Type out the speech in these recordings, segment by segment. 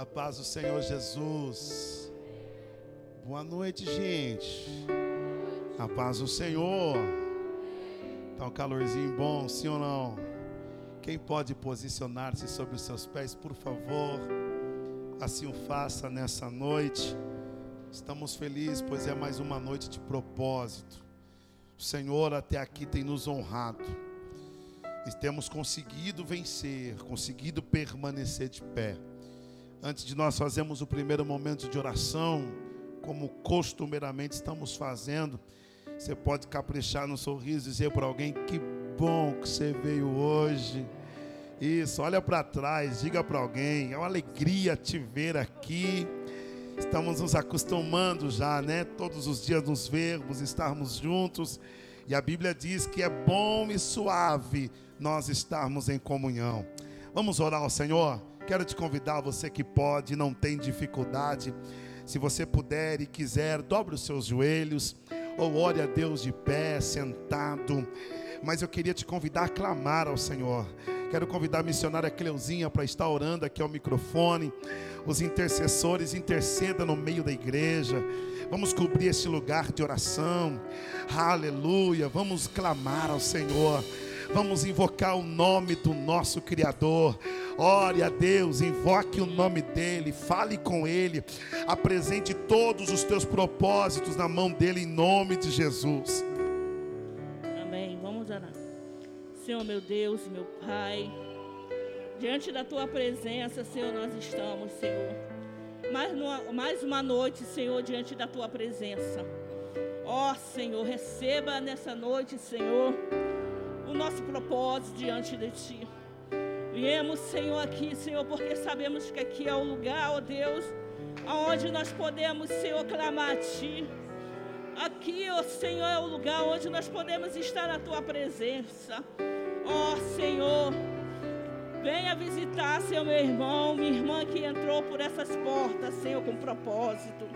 A paz do Senhor Jesus. Boa noite, gente. A paz do Senhor. Tá um calorzinho bom, sim ou não? Quem pode posicionar-se sobre os seus pés, por favor? Assim o faça nessa noite. Estamos felizes, pois é mais uma noite de propósito. O Senhor até aqui tem nos honrado. E temos conseguido vencer, conseguido permanecer de pé. Antes de nós fazermos o primeiro momento de oração, como costumeiramente estamos fazendo, você pode caprichar no sorriso e dizer para alguém: Que bom que você veio hoje. Isso, olha para trás, diga para alguém: É uma alegria te ver aqui. Estamos nos acostumando já, né? Todos os dias nos vermos, estarmos juntos. E a Bíblia diz que é bom e suave nós estarmos em comunhão. Vamos orar ao Senhor? Quero te convidar, você que pode, não tem dificuldade, se você puder e quiser, dobre os seus joelhos, ou ore a Deus de pé, sentado. Mas eu queria te convidar a clamar ao Senhor. Quero convidar a missionária Cleuzinha para estar orando aqui ao microfone. Os intercessores intercedam no meio da igreja. Vamos cobrir este lugar de oração. Aleluia. Vamos clamar ao Senhor. Vamos invocar o nome do nosso Criador. Ore a Deus, invoque o nome dEle, fale com Ele, apresente todos os teus propósitos na mão dEle, em nome de Jesus. Amém. Vamos orar. Senhor, meu Deus, meu Pai, diante da Tua presença, Senhor, nós estamos, Senhor. Mais uma, mais uma noite, Senhor, diante da Tua presença. Ó Senhor, receba nessa noite, Senhor o nosso propósito diante de Ti. Viemos, Senhor, aqui, Senhor, porque sabemos que aqui é o lugar, ó Deus, aonde nós podemos, Senhor, clamar a Ti. Aqui, ó Senhor, é o lugar onde nós podemos estar na Tua presença. Ó Senhor, venha visitar, Senhor, meu irmão, minha irmã que entrou por essas portas, Senhor, com propósito.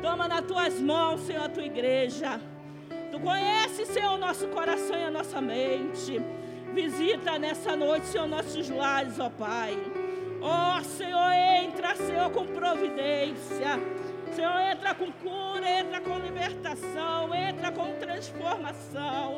Toma nas Tuas mãos, Senhor, a Tua igreja. Tu conheces, Senhor, o nosso coração e a nossa mente. Visita nessa noite, Senhor, nossos lares, ó Pai. Ó oh, Senhor, entra, Senhor, com providência. Senhor, entra com cura, entra com libertação, entra com transformação.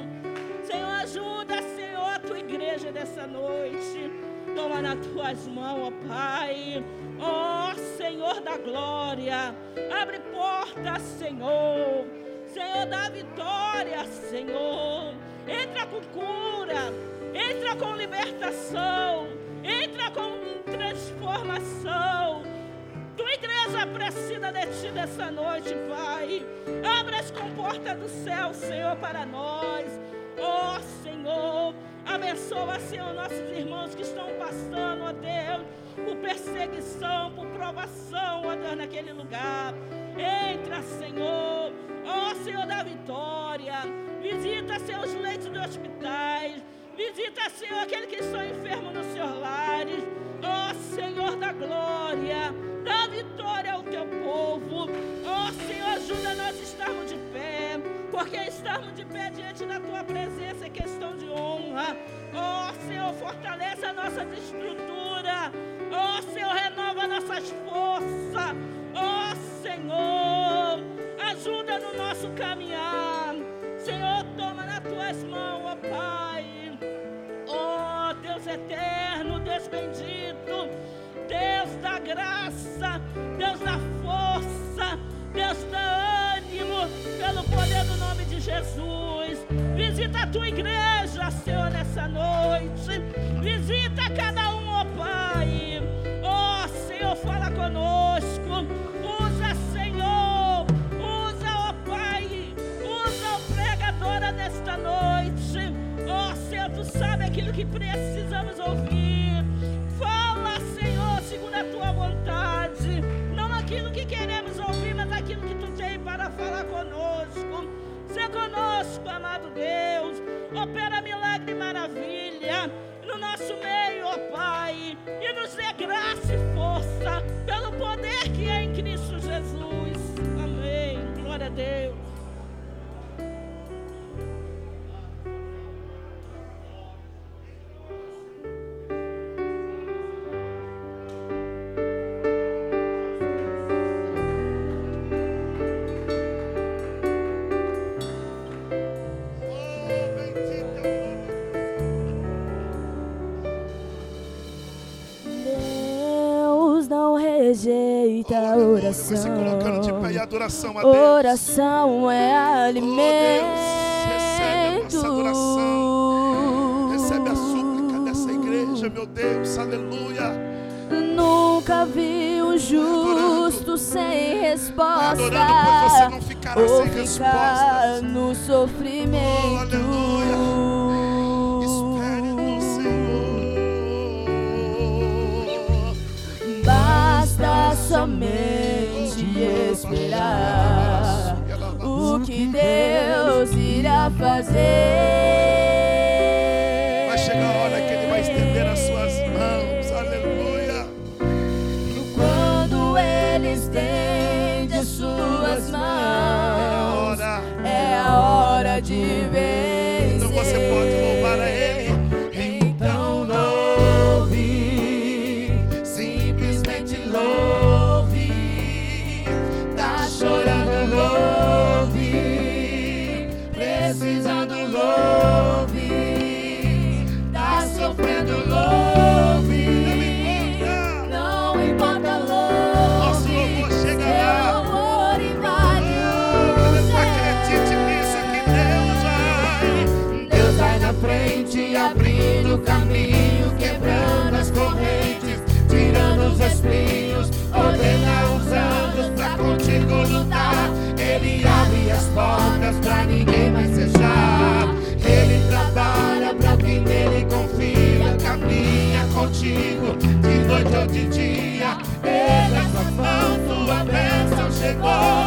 Senhor, ajuda, Senhor, a tua igreja nessa noite. Toma nas tuas mãos, ó Pai. Ó Senhor da glória, abre portas, Senhor. Senhor, dá vitória, Senhor. Entra com cura, entra com libertação, entra com transformação. Tua igreja precisa de ti nessa noite, Pai. Abre as comportas do céu, Senhor, para nós. Ó oh, Senhor, abençoa, Senhor, nossos irmãos que estão passando, ó Deus, por perseguição, por provação, ó Deus, naquele lugar. Entra, Senhor. Ó Senhor da vitória. Visita, Senhor, os leitos de hospitais. Visita, Senhor, aqueles que estão enfermos nos seus lares. Ó oh, Senhor da glória. Dá vitória ao teu povo. Ó oh, Senhor, ajuda nós a estarmos de pé. Porque estarmos de pé diante da tua presença é questão de honra. Ó oh, Senhor, fortalece a nossa estrutura. Ó oh, Senhor, renova nossas forças. Ó oh, Senhor, ajuda no nosso caminhar. Senhor, toma nas tuas mãos, ó Pai. Ó oh, Deus eterno, Deus bendito, Deus da graça, Deus da força, Deus da ânimo, pelo poder do nome de Jesus. Visita a tua igreja, Senhor, nessa noite. Visita cada um, ó Pai. Ó Senhor, fala conosco. aquilo que precisamos ouvir. Fala, Senhor, segundo a tua vontade. Não aquilo que queremos ouvir, mas aquilo que tu tem para falar conosco. Seja conosco, amado Deus. Opera milagre e maravilha no nosso meio, ó Pai. E nos dê graça e força pelo poder que é em Cristo Jesus. Amém. Glória a Deus. Vai se colocando de pé e então, adoração a Deus. Oração é alimento. Oh, Deus, recebe a nossa adoração. Recebe a súplica dessa igreja, meu Deus. Aleluia. Nunca vi um justo Adorando. sem resposta. Adorando, pois você não ficará ou sem ficar resposta. no sofrimento. Oh, aleluia. Espere no Senhor. Basta somente o que Deus irá fazer. portas pra ninguém mais fechar. Ele trabalha pra quem nele confia, caminha contigo de noite ou de dia. Ele é sua mão, sua bênção chegou.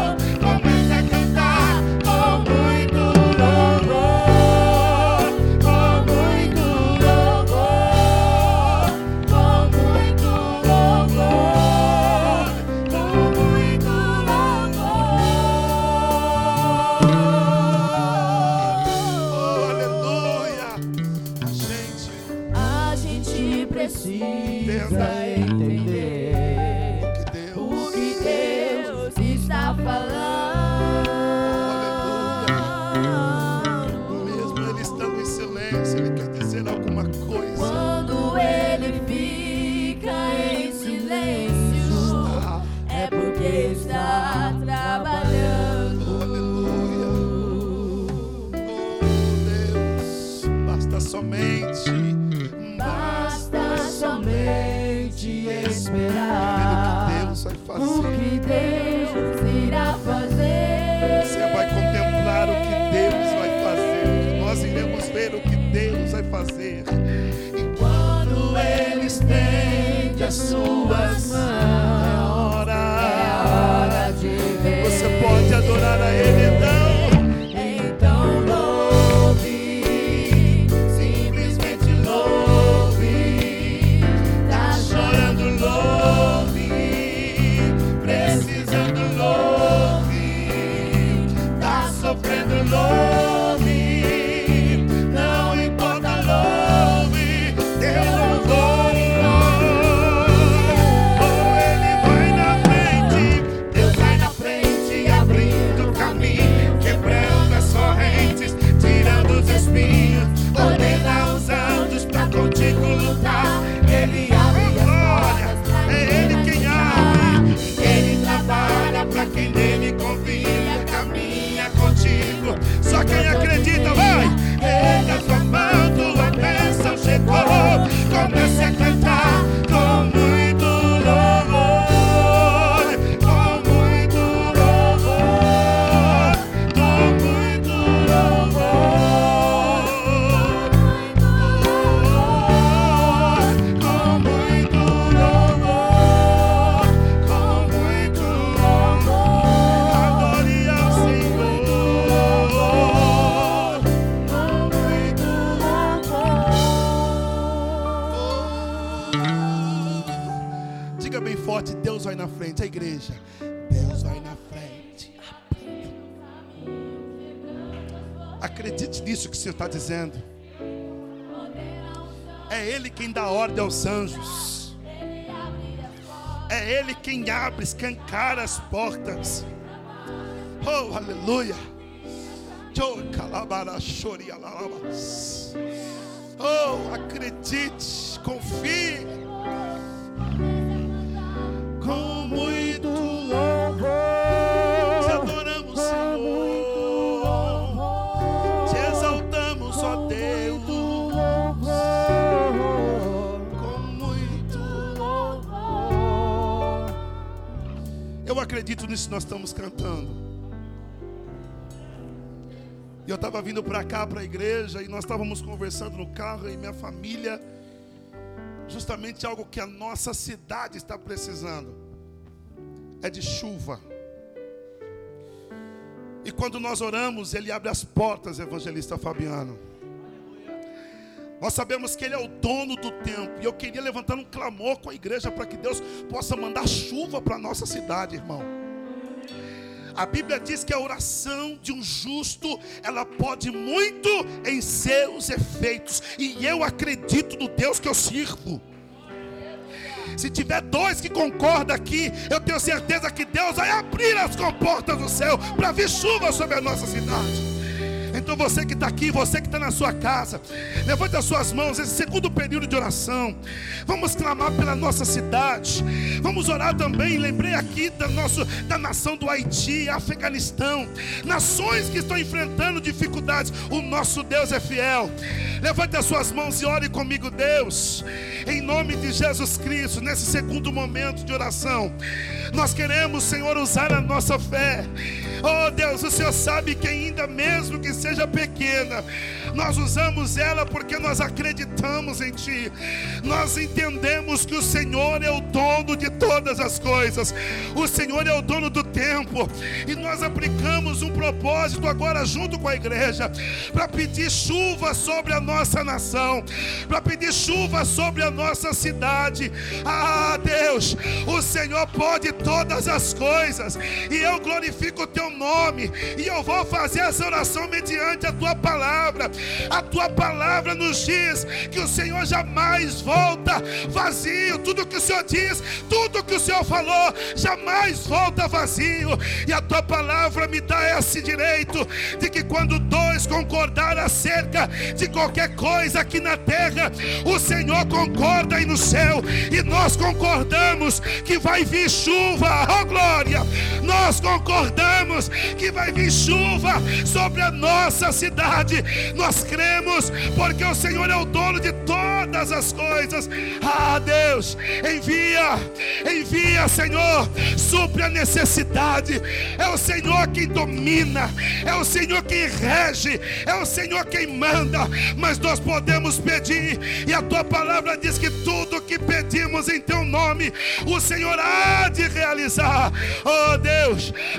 dizendo. É Ele quem dá ordem aos anjos. É Ele quem abre, escancara as portas. Oh, aleluia. Oh, calabara, choria, lalabas. E eu estava vindo para cá, para a igreja, e nós estávamos conversando no carro, e minha família, justamente algo que a nossa cidade está precisando é de chuva. E quando nós oramos, Ele abre as portas, evangelista Fabiano. Nós sabemos que Ele é o dono do tempo. E eu queria levantar um clamor com a igreja para que Deus possa mandar chuva para a nossa cidade, irmão. A Bíblia diz que a oração de um justo, ela pode muito em seus efeitos. E eu acredito no Deus que eu sirvo. Se tiver dois que concordam aqui, eu tenho certeza que Deus vai abrir as comportas do céu para vir chuva sobre a nossa cidade. Então você que está aqui, você que está na sua casa, levante as suas mãos, esse segundo período de oração. Vamos clamar pela nossa cidade. Vamos orar também. Lembrei aqui da, nosso, da nação do Haiti, Afeganistão, nações que estão enfrentando dificuldades. O nosso Deus é fiel. Levante as suas mãos e ore comigo, Deus. Em nome de Jesus Cristo, nesse segundo momento de oração, nós queremos, Senhor, usar a nossa fé. Oh Deus, o Senhor sabe que ainda mesmo que seja pequena, nós usamos ela porque nós acreditamos em Ti. Nós entendemos que o Senhor é o dono de todas as coisas, o Senhor é o dono do tempo, e nós aplicamos um propósito agora junto com a igreja para pedir chuva sobre a nossa nação, para pedir chuva sobre a nossa cidade. Ah, Deus, o Senhor pode todas as coisas, e eu glorifico o Teu nome, e eu vou fazer essa oração mediante a Tua palavra. A tua palavra nos diz que o Senhor jamais volta vazio. Tudo que o Senhor diz, tudo que o Senhor falou, jamais volta vazio. E a tua palavra me dá esse direito de que quando dois concordar acerca de qualquer coisa aqui na terra, o Senhor concorda aí no céu. E nós concordamos que vai vir chuva, oh glória! Nós concordamos que vai vir chuva sobre a nossa cidade. Nós cremos, porque o Senhor é o dono de todas as coisas. Ah, Deus, envia, envia, Senhor, supre a necessidade. É o Senhor quem domina, é o Senhor quem rege, é o Senhor quem manda. Mas nós podemos pedir, e a tua palavra diz que tudo que pedimos em teu nome, o Senhor há de realizar. Oh Deus,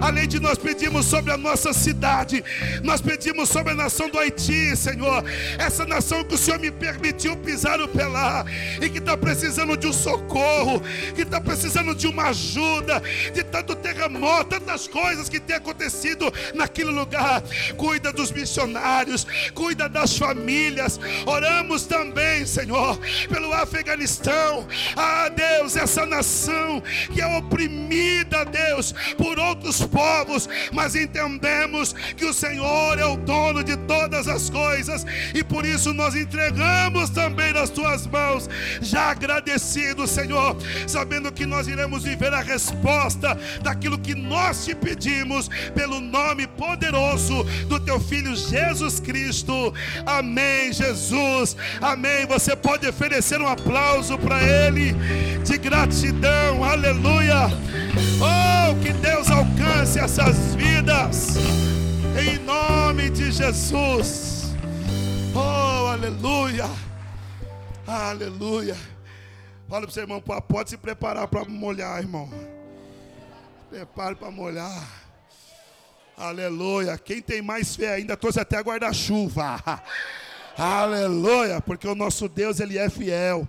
além de nós pedimos sobre a nossa cidade, nós pedimos sobre a nação do Haiti, Senhor. Essa nação que o Senhor me permitiu pisar o pelar e que está precisando de um socorro, que está precisando de uma ajuda, de tanto terremoto, tantas coisas que tem acontecido naquele lugar. Cuida dos missionários, cuida das famílias. Oramos também, Senhor, pelo Afeganistão. Ah, Deus, essa nação que é oprimida, Deus, por outros povos, mas entendemos que o Senhor é o dono de todas as coisas, e por isso nós entregamos também nas tuas mãos, já agradecido, Senhor, sabendo que nós iremos viver a resposta daquilo que nós te pedimos, pelo nome poderoso do teu filho Jesus Cristo. Amém, Jesus. Amém. Você pode oferecer um aplauso para Ele de gratidão. Aleluia. Oh, que Deus alcance essas vidas. Em nome de Jesus. Oh, aleluia. Aleluia. Fala para o seu irmão, pode se preparar para molhar, irmão. Prepare para molhar. Aleluia. Quem tem mais fé ainda trouxe até guarda-chuva. Aleluia. Porque o nosso Deus, Ele é fiel.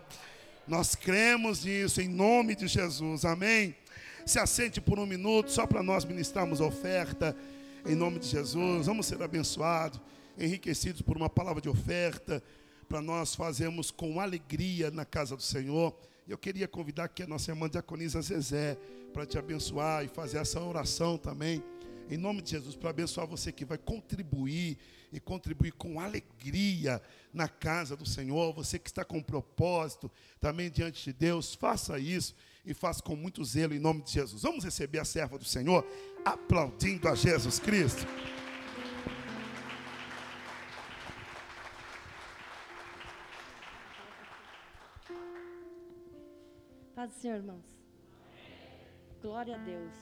Nós cremos nisso em nome de Jesus. Amém. Se assente por um minuto, só para nós ministrarmos a oferta. Em nome de Jesus. Vamos ser abençoados enriquecidos por uma palavra de oferta, para nós fazermos com alegria na casa do Senhor. Eu queria convidar aqui a nossa irmã Diaconisa Zezé para te abençoar e fazer essa oração também. Em nome de Jesus, para abençoar você que vai contribuir e contribuir com alegria na casa do Senhor. Você que está com propósito também diante de Deus, faça isso e faça com muito zelo em nome de Jesus. Vamos receber a serva do Senhor aplaudindo a Jesus Cristo. Paz do Senhor, irmãos. Glória a Deus.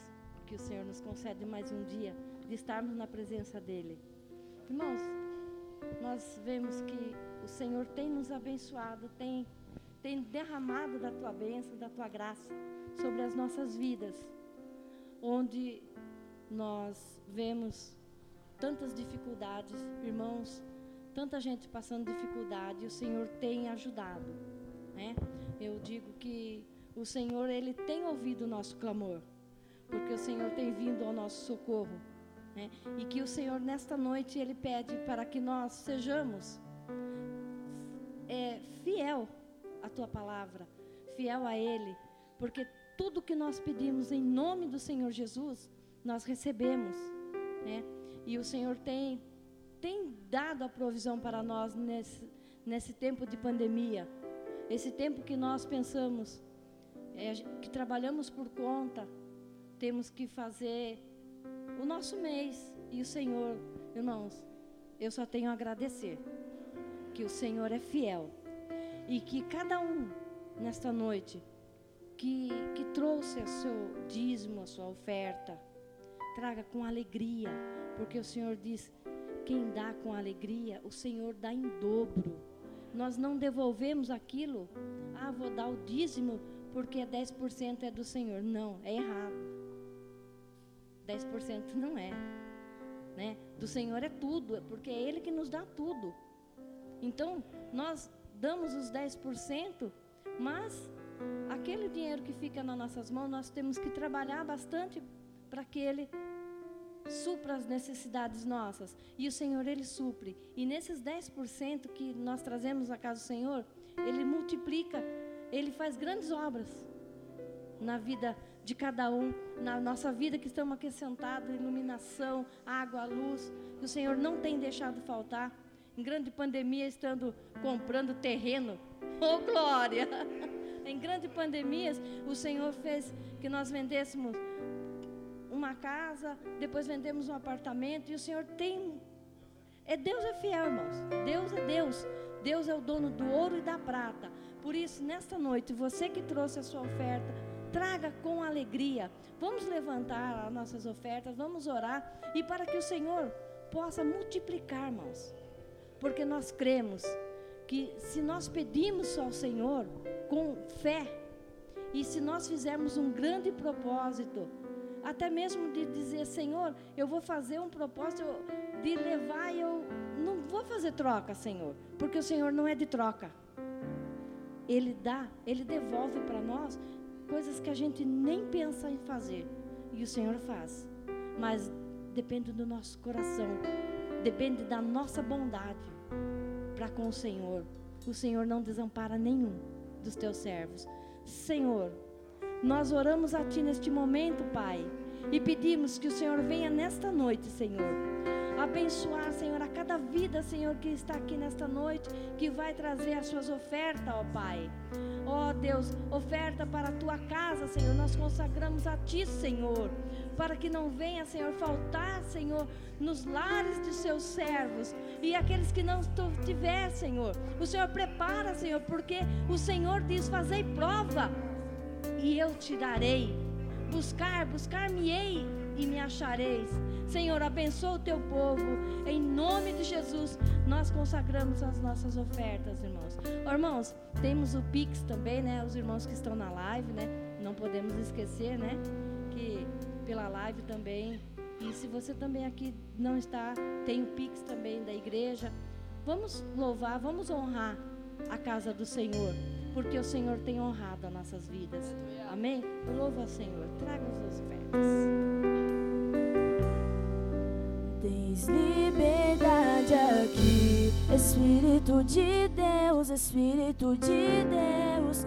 que o Senhor nos concede mais um dia de estarmos na presença dEle. Irmãos, nós vemos que o Senhor tem nos abençoado, tem, tem derramado da tua bênção, da tua graça sobre as nossas vidas, onde nós vemos tantas dificuldades, irmãos, tanta gente passando dificuldade, e o Senhor tem ajudado, né? Eu digo que o Senhor ele tem ouvido o nosso clamor, porque o Senhor tem vindo ao nosso socorro, né? E que o Senhor nesta noite ele pede para que nós sejamos é, fiel à tua palavra, fiel a Ele, porque tudo que nós pedimos em nome do Senhor Jesus nós recebemos, né? E o Senhor tem tem dado a provisão para nós nesse nesse tempo de pandemia, esse tempo que nós pensamos é, que trabalhamos por conta, temos que fazer o nosso mês. E o Senhor, irmãos, eu só tenho a agradecer que o Senhor é fiel e que cada um nesta noite que, que trouxe o seu dízimo, a sua oferta, traga com alegria, porque o Senhor diz: quem dá com alegria, o Senhor dá em dobro. Nós não devolvemos aquilo, ah, vou dar o dízimo porque 10% é do Senhor. Não, é errado. 10% não é. Né? Do Senhor é tudo, é porque é Ele que nos dá tudo. Então, nós damos os 10%, mas aquele dinheiro que fica nas nossas mãos, nós temos que trabalhar bastante para que Ele supra as necessidades nossas. E o Senhor, Ele supre. E nesses 10% que nós trazemos à casa do Senhor, Ele multiplica, Ele faz grandes obras na vida de cada um, na nossa vida que estamos aqui sentados, iluminação, água, luz, que o Senhor não tem deixado faltar. Em grande pandemia, estando comprando terreno. Oh, glória! Em grande pandemia, o Senhor fez que nós vendêssemos uma casa, depois vendemos um apartamento, e o Senhor tem. É Deus é fiel, irmãos. Deus é Deus. Deus é o dono do ouro e da prata. Por isso, nesta noite, você que trouxe a sua oferta, traga com alegria. Vamos levantar as nossas ofertas, vamos orar e para que o Senhor possa multiplicar, irmãos. Porque nós cremos que se nós pedimos ao Senhor com fé e se nós fizermos um grande propósito, até mesmo de dizer, Senhor, eu vou fazer um propósito de levar eu não vou fazer troca, Senhor, porque o Senhor não é de troca. Ele dá, ele devolve para nós coisas que a gente nem pensa em fazer. E o Senhor faz. Mas depende do nosso coração, depende da nossa bondade para com o Senhor. O Senhor não desampara nenhum dos teus servos. Senhor, nós oramos a Ti neste momento, Pai, e pedimos que o Senhor venha nesta noite, Senhor abençoar, Senhor, a cada vida, Senhor, que está aqui nesta noite, que vai trazer as suas ofertas, ó Pai. Ó Deus, oferta para a tua casa, Senhor. Nós consagramos a Ti, Senhor, para que não venha, Senhor, faltar, Senhor, nos lares de seus servos e aqueles que não tiver, Senhor. O Senhor prepara, Senhor, porque o Senhor diz: Fazei prova e eu te darei. Buscar, buscar-me-ei e me achareis. Senhor, abençoa o teu povo. Em nome de Jesus, nós consagramos as nossas ofertas, irmãos. Oh, irmãos, temos o Pix também, né? Os irmãos que estão na live, né? Não podemos esquecer, né? Pela live também. E se você também aqui não está, tem o Pix também da igreja. Vamos louvar, vamos honrar a casa do Senhor, porque o Senhor tem honrado as nossas vidas. Amém? Louva ao Senhor. Traga os seus ofertas. Tens liberdade aqui, Espírito de Deus, Espírito de Deus.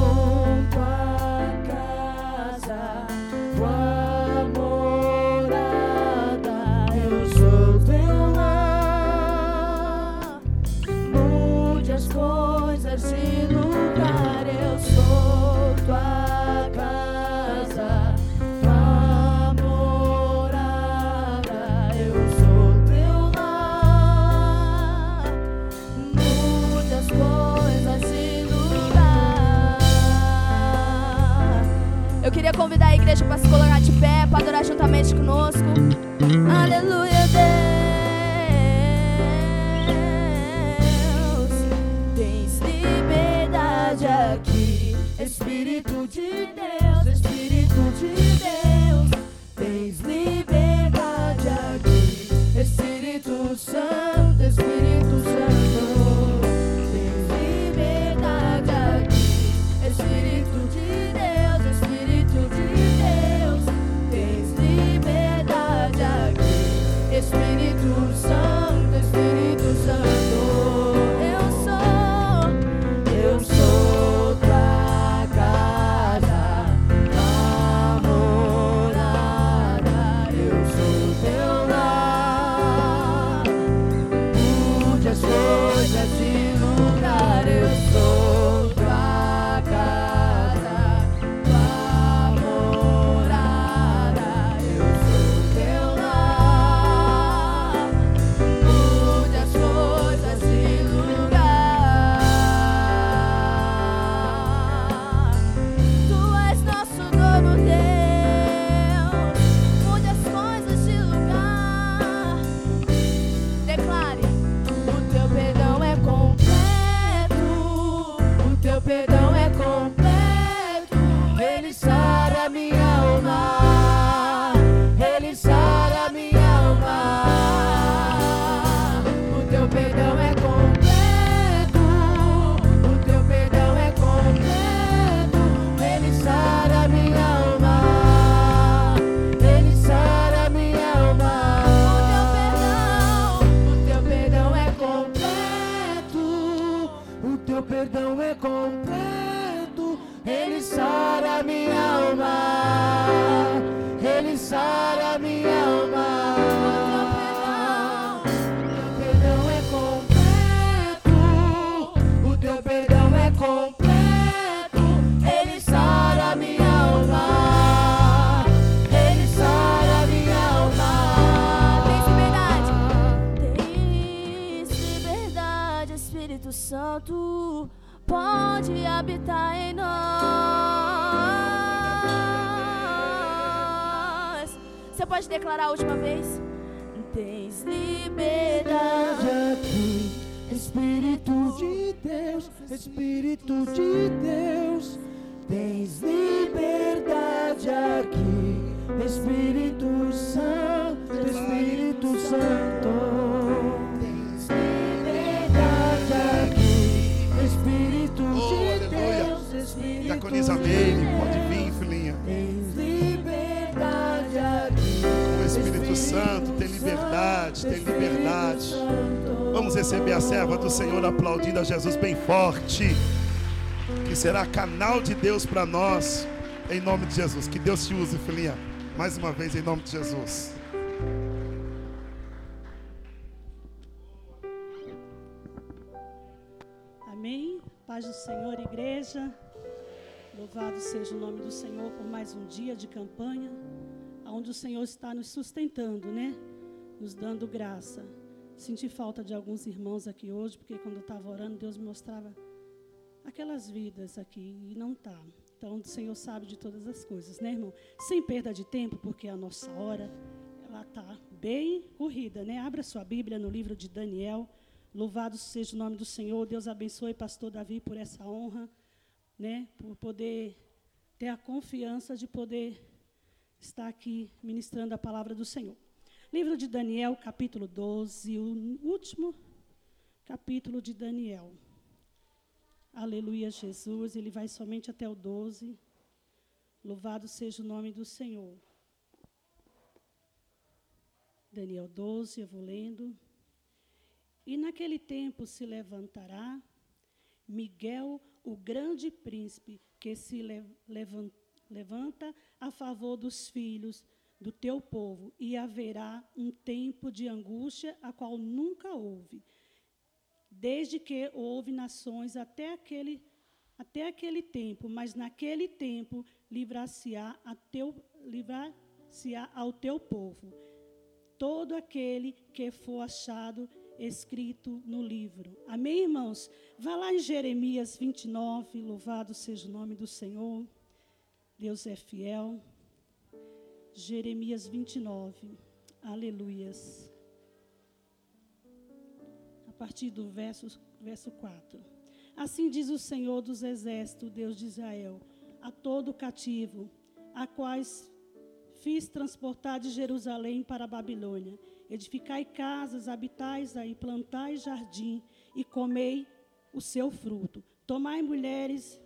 juntamente conosco. Aleluia, Deus. Tens liberdade aqui, Espírito de Deus, Espírito de Deus. Tens liberdade aqui, Espírito Santo, Santo. Pode habitar em nós. Você pode declarar a última vez? Tens liberdade aqui, Espírito de Deus, Espírito de Deus. Tens liberdade aqui, Espírito Santo, Espírito Santo. Meire, Deus. pode vir, filhinha. Tens liberdade aqui. O Espírito Santo tem liberdade, tem liberdade. Vamos receber a serva do Senhor aplaudindo a Jesus bem forte, que será canal de Deus para nós, em nome de Jesus. Que Deus te use, filhinha, mais uma vez em nome de Jesus. Amém. Paz do Senhor, igreja. Louvado seja o nome do Senhor por mais um dia de campanha, onde o Senhor está nos sustentando, né? Nos dando graça. Senti falta de alguns irmãos aqui hoje, porque quando eu estava orando, Deus me mostrava aquelas vidas aqui e não tá. Então, o Senhor sabe de todas as coisas, né, irmão? Sem perda de tempo, porque a nossa hora ela tá bem corrida, né? Abra sua Bíblia no livro de Daniel. Louvado seja o nome do Senhor. Deus abençoe pastor Davi por essa honra, né? Por poder ter a confiança de poder estar aqui ministrando a palavra do Senhor. Livro de Daniel, capítulo 12, o último capítulo de Daniel. Aleluia, Jesus. Ele vai somente até o 12. Louvado seja o nome do Senhor. Daniel 12, eu vou lendo. E naquele tempo se levantará Miguel, o grande príncipe, que se le levan- levanta a favor dos filhos do teu povo, e haverá um tempo de angústia, a qual nunca houve, desde que houve nações até aquele, até aquele tempo, mas naquele tempo livrar-se-á livrar-se-á ao teu povo. Todo aquele que for achado escrito no livro. Amém, irmãos? Vá lá em Jeremias 29, louvado seja o nome do Senhor. Deus é fiel. Jeremias 29. Aleluias. A partir do verso, verso 4. Assim diz o Senhor dos Exércitos, Deus de Israel, a todo cativo, a quais fiz transportar de Jerusalém para a Babilônia. Edificai casas, habitais aí, plantai jardim e comei o seu fruto. Tomai mulheres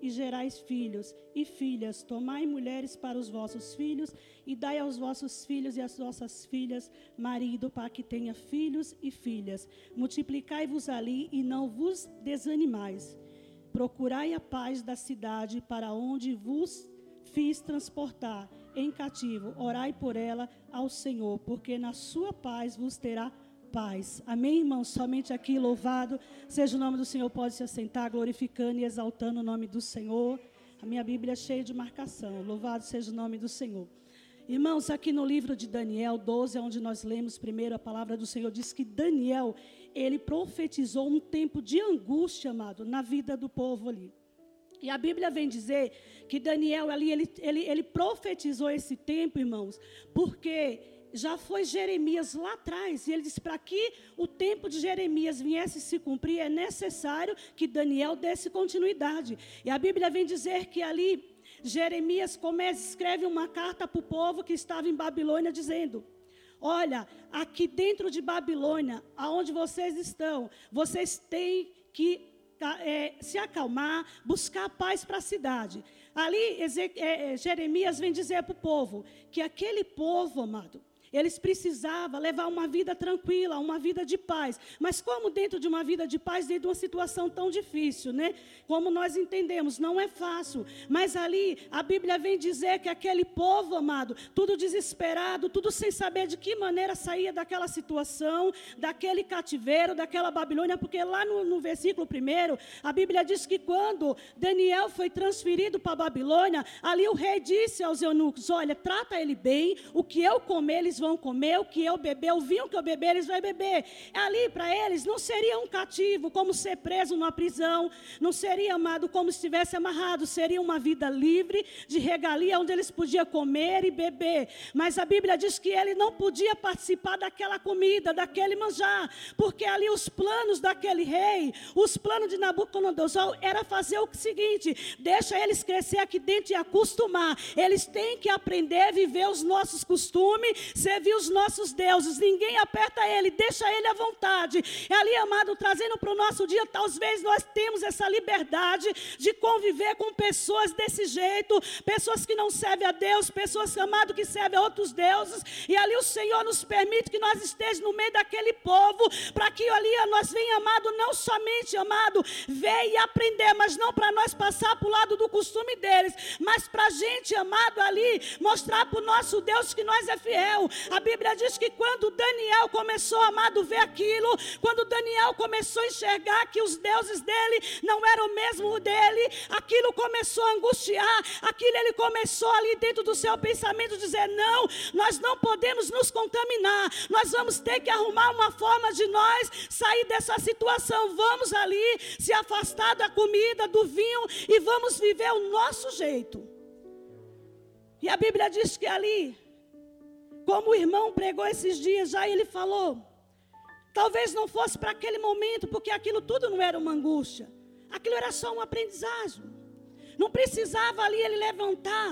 e gerais filhos e filhas. Tomai mulheres para os vossos filhos e dai aos vossos filhos e às vossas filhas marido para que tenha filhos e filhas. Multiplicai-vos ali e não vos desanimais. Procurai a paz da cidade para onde vos fiz transportar em cativo. Orai por ela ao Senhor, porque na sua paz vos terá paz. Amém, irmãos? Somente aqui louvado seja o nome do Senhor. Pode se assentar, glorificando e exaltando o nome do Senhor. A minha Bíblia é cheia de marcação. Louvado seja o nome do Senhor. Irmãos, aqui no livro de Daniel 12, onde nós lemos primeiro a palavra do Senhor, diz que Daniel, ele profetizou um tempo de angústia, amado, na vida do povo ali. E a Bíblia vem dizer que Daniel ali, ele, ele, ele profetizou esse tempo, irmãos, porque já foi Jeremias lá atrás, e ele disse: para que o tempo de Jeremias viesse se cumprir, é necessário que Daniel desse continuidade. E a Bíblia vem dizer que ali Jeremias começa, escreve uma carta para o povo que estava em Babilônia, dizendo: Olha, aqui dentro de Babilônia, aonde vocês estão, vocês têm que é, se acalmar, buscar paz para a cidade. Ali, é, é, Jeremias vem dizer para o povo que aquele povo, amado, eles precisavam levar uma vida tranquila, uma vida de paz. Mas como dentro de uma vida de paz, dentro de uma situação tão difícil, né? Como nós entendemos, não é fácil. Mas ali a Bíblia vem dizer que aquele povo, amado, tudo desesperado, tudo sem saber de que maneira saía daquela situação, daquele cativeiro, daquela Babilônia, porque lá no, no versículo primeiro, a Bíblia diz que quando Daniel foi transferido para a Babilônia, ali o rei disse aos eunucos: Olha, trata ele bem, o que eu comer, eles vão comer, o que eu beber, o vinho que eu beber, eles vão beber. Ali, para eles, não seria um cativo, como ser preso numa prisão, não seria amado como se estivesse amarrado, seria uma vida livre, de regalia, onde eles podiam comer e beber. Mas a Bíblia diz que ele não podia participar daquela comida, daquele manjar, porque ali os planos daquele rei, os planos de Nabucodonosor, era fazer o seguinte: deixa eles crescer aqui dentro e acostumar. Eles têm que aprender a viver os nossos costumes, servir os nossos deuses, ninguém aperta ele, deixa ele à vontade. É ali, amado, trazendo para o nosso dia, talvez nós temos essa liberdade de conviver com pessoas desse jeito, pessoas que não servem a Deus, pessoas, amado, que servem a outros deuses, e ali o Senhor nos permite que nós estejamos no meio daquele povo, para que ali nós venha, amado, não somente, amado, ver e aprender, mas não para nós passar para o lado do costume deles, mas para a gente, amado, ali, mostrar para o nosso Deus que nós é fiel, a Bíblia diz que quando Daniel começou, amado, ver aquilo, quando Daniel começou a enxergar que os deuses dele não eram o mesmo dele, aquilo começou a angustiar, aquilo ele começou ali dentro do seu pensamento dizer: não, nós não podemos nos contaminar, nós vamos ter que arrumar uma forma de nós sair dessa situação. Vamos ali se afastar da comida, do vinho e vamos viver o nosso jeito. E a Bíblia diz que ali como o irmão pregou esses dias, já ele falou. Talvez não fosse para aquele momento, porque aquilo tudo não era uma angústia. Aquilo era só um aprendizagem. Não precisava ali ele levantar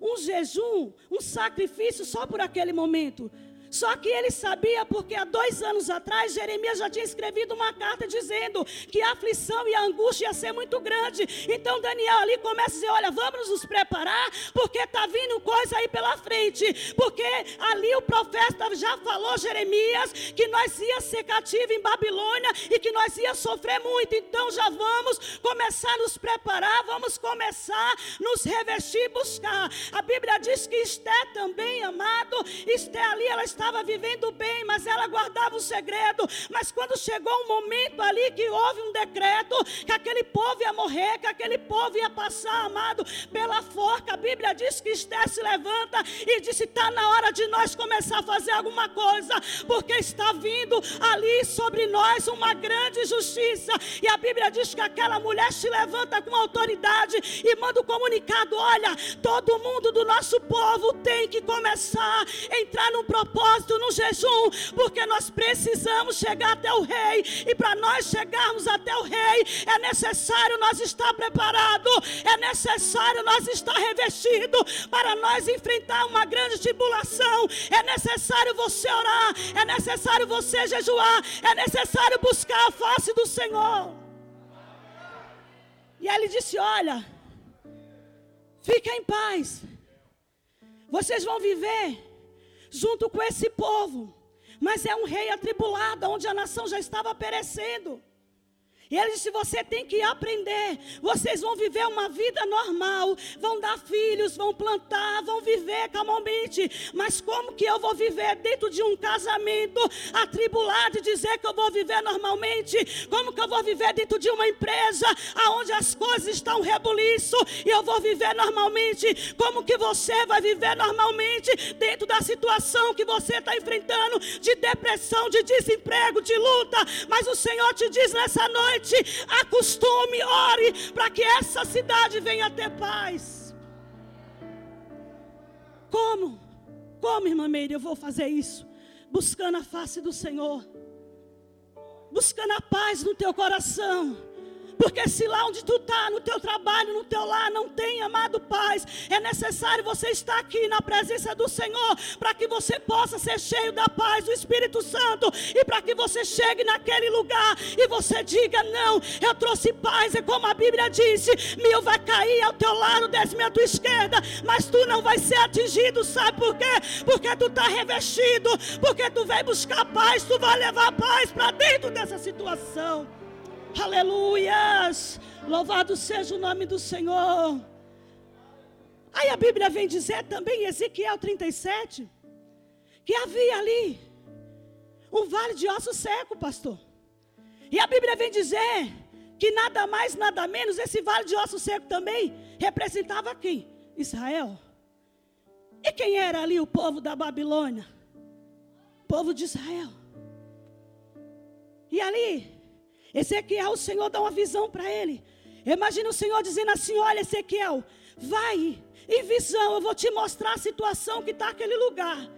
um jejum, um sacrifício só por aquele momento. Só que ele sabia, porque há dois anos atrás, Jeremias já tinha escrevido uma carta dizendo que a aflição e a angústia ia ser muito grande. Então Daniel ali começa a dizer: Olha, vamos nos preparar, porque está vindo coisa aí pela frente. Porque ali o profeta já falou, Jeremias, que nós ia ser cativo em Babilônia e que nós ia sofrer muito. Então já vamos começar a nos preparar, vamos começar a nos revestir e buscar. A Bíblia diz que Esté também, amado, Esté ali, ela está estava vivendo bem, mas ela guardava o segredo. Mas quando chegou um momento ali que houve um decreto que aquele povo ia morrer, que aquele povo ia passar, amado, pela forca, a Bíblia diz que Esther se levanta e disse: está na hora de nós começar a fazer alguma coisa, porque está vindo ali sobre nós uma grande justiça. E a Bíblia diz que aquela mulher se levanta com autoridade e manda o um comunicado: olha, todo mundo do nosso povo tem que começar a entrar num propósito, num jejum, porque nós precisamos chegar até o rei. E para nós chegarmos até o rei, é necessário nós estar preparado, é necessário nós estar revestido para nós enfrentar uma grande tribulação. É necessário você orar, é necessário você jejuar, é necessário buscar a face do Senhor. E ele disse: Olha, fica em paz. Vocês vão viver junto com esse povo. Mas é um rei atribulado, onde a nação já estava perecendo. E ele disse: você tem que aprender. Vocês vão viver uma vida normal, vão dar filhos, vão plantar, vão viver calmamente. Mas como que eu vou viver dentro de um casamento atribulado e dizer que eu vou viver normalmente? Como que eu vou viver dentro de uma empresa onde as coisas estão rebuliço e eu vou viver normalmente? Como que você vai viver normalmente dentro da situação que você está enfrentando de depressão, de desemprego, de luta? Mas o Senhor te diz nessa noite noite, acostume, ore, para que essa cidade venha ter paz. Como? Como, irmã Meire, eu vou fazer isso? Buscando a face do Senhor, buscando a paz no teu coração porque se lá onde tu está, no teu trabalho, no teu lar, não tem amado paz, é necessário você estar aqui na presença do Senhor, para que você possa ser cheio da paz do Espírito Santo, e para que você chegue naquele lugar e você diga: Não, eu trouxe paz, é como a Bíblia disse: mil vai cair ao teu lado, dez mil à tua esquerda, mas tu não vai ser atingido, sabe por quê? Porque tu está revestido, porque tu vem buscar paz, tu vai levar paz para dentro dessa situação. Aleluias! Louvado seja o nome do Senhor. Aí a Bíblia vem dizer também Ezequiel 37 que havia ali um vale de osso seco, pastor. E a Bíblia vem dizer que nada mais, nada menos, esse vale de osso seco também representava quem? Israel. E quem era ali o povo da Babilônia? O povo de Israel. E ali Ezequiel, o Senhor dá uma visão para ele. Imagina o Senhor dizendo assim: Olha, Ezequiel, vai em visão, eu vou te mostrar a situação que está aquele lugar.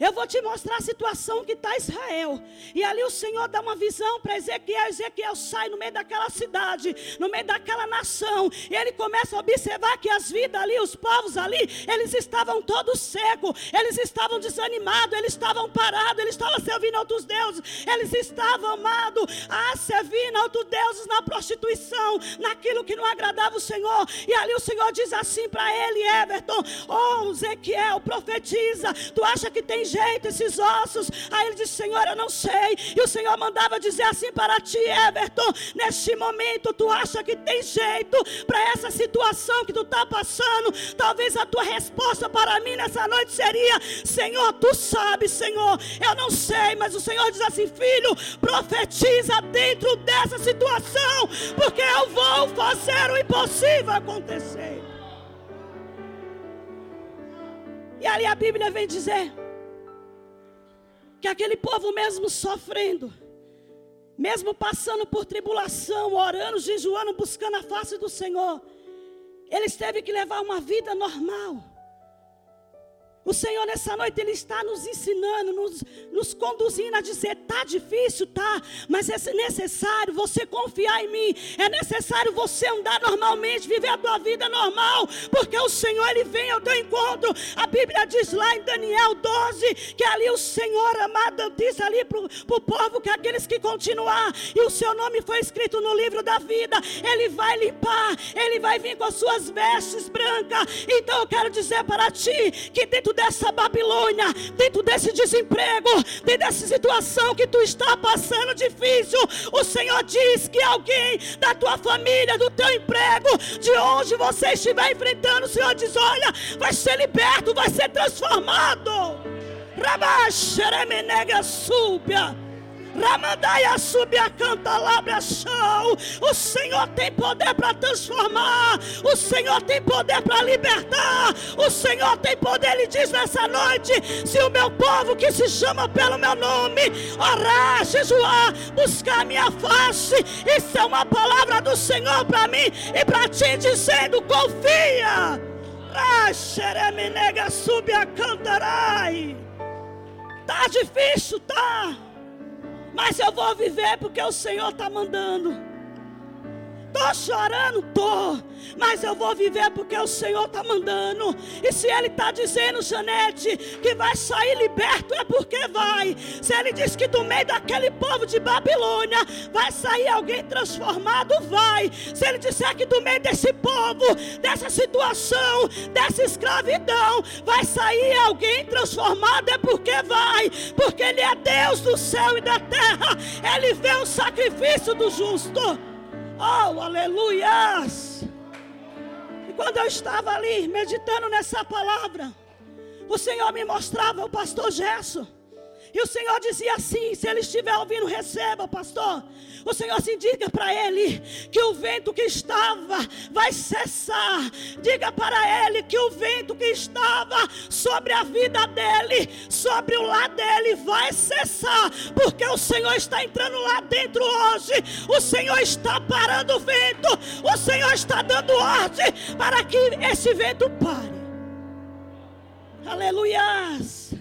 Eu vou te mostrar a situação que está Israel. E ali o Senhor dá uma visão para Ezequiel. Ezequiel sai no meio daquela cidade, no meio daquela nação. E ele começa a observar que as vidas ali, os povos ali, eles estavam todos secos, eles estavam desanimados, eles estavam parados, eles estavam servindo outros deuses, eles estavam amados a servir a outros deuses na prostituição, naquilo que não agradava o Senhor. E ali o Senhor diz assim para ele, Everton: Oh, Ezequiel, profetiza. Tu acha que tem jeito esses ossos? Aí ele disse: Senhor, eu não sei. E o Senhor mandava dizer assim para ti, Everton: Neste momento, tu acha que tem jeito para essa situação que tu está passando? Talvez a tua resposta para mim nessa noite seria: Senhor, tu sabes, Senhor, eu não sei, mas o Senhor diz assim: Filho, profetiza dentro dessa situação, porque eu vou fazer o impossível acontecer. E ali a Bíblia vem dizer que aquele povo, mesmo sofrendo, mesmo passando por tribulação, orando, jejuando, buscando a face do Senhor, eles teve que levar uma vida normal. O Senhor nessa noite Ele está nos ensinando, nos, nos conduzindo a dizer: tá difícil, tá, mas é necessário você confiar em mim, é necessário você andar normalmente, viver a tua vida normal, porque o Senhor Ele vem ao teu encontro. A Bíblia diz lá em Daniel 12 que ali o Senhor amado disse ali para o povo que aqueles que continuar e o seu nome foi escrito no livro da vida, Ele vai limpar, Ele vai vir com as suas vestes brancas. Então eu quero dizer para ti que dentro dentro dessa Babilônia, dentro desse desemprego, dentro dessa situação que tu está passando difícil, o Senhor diz que alguém da tua família, do teu emprego, de onde você estiver enfrentando, o Senhor diz: olha, vai ser liberto, vai ser transformado. Rabaxeremenega súbia. Ramandaia subia canta labra chão. O Senhor tem poder para transformar. O Senhor tem poder para libertar. O Senhor tem poder, ele diz nessa noite: se o meu povo que se chama pelo meu nome, orar, jejuar, buscar a minha face, isso é uma palavra do Senhor para mim e para ti, dizendo: confia. Xeremenega subia cantarai. Tá difícil, tá? Mas eu vou viver porque o Senhor está mandando. Estou chorando, tô, mas eu vou viver porque o Senhor está mandando. E se Ele está dizendo, Janete, que vai sair liberto, é porque vai. Se Ele diz que do meio daquele povo de Babilônia vai sair alguém transformado, vai. Se Ele disser que do meio desse povo, dessa situação, dessa escravidão, vai sair alguém transformado, é porque vai. Porque Ele é Deus do céu e da terra. Ele vê o sacrifício do justo. Oh, aleluias! E quando eu estava ali meditando nessa palavra, o Senhor me mostrava o pastor Gerson. E o Senhor dizia assim: se ele estiver ouvindo, receba, pastor. O Senhor assim diga para ele que o vento que estava vai cessar. Diga para ele que o vento que estava sobre a vida dele, sobre o lar dele, vai cessar. Porque o Senhor está entrando lá dentro hoje. O Senhor está parando o vento. O Senhor está dando ordem para que esse vento pare. Aleluias.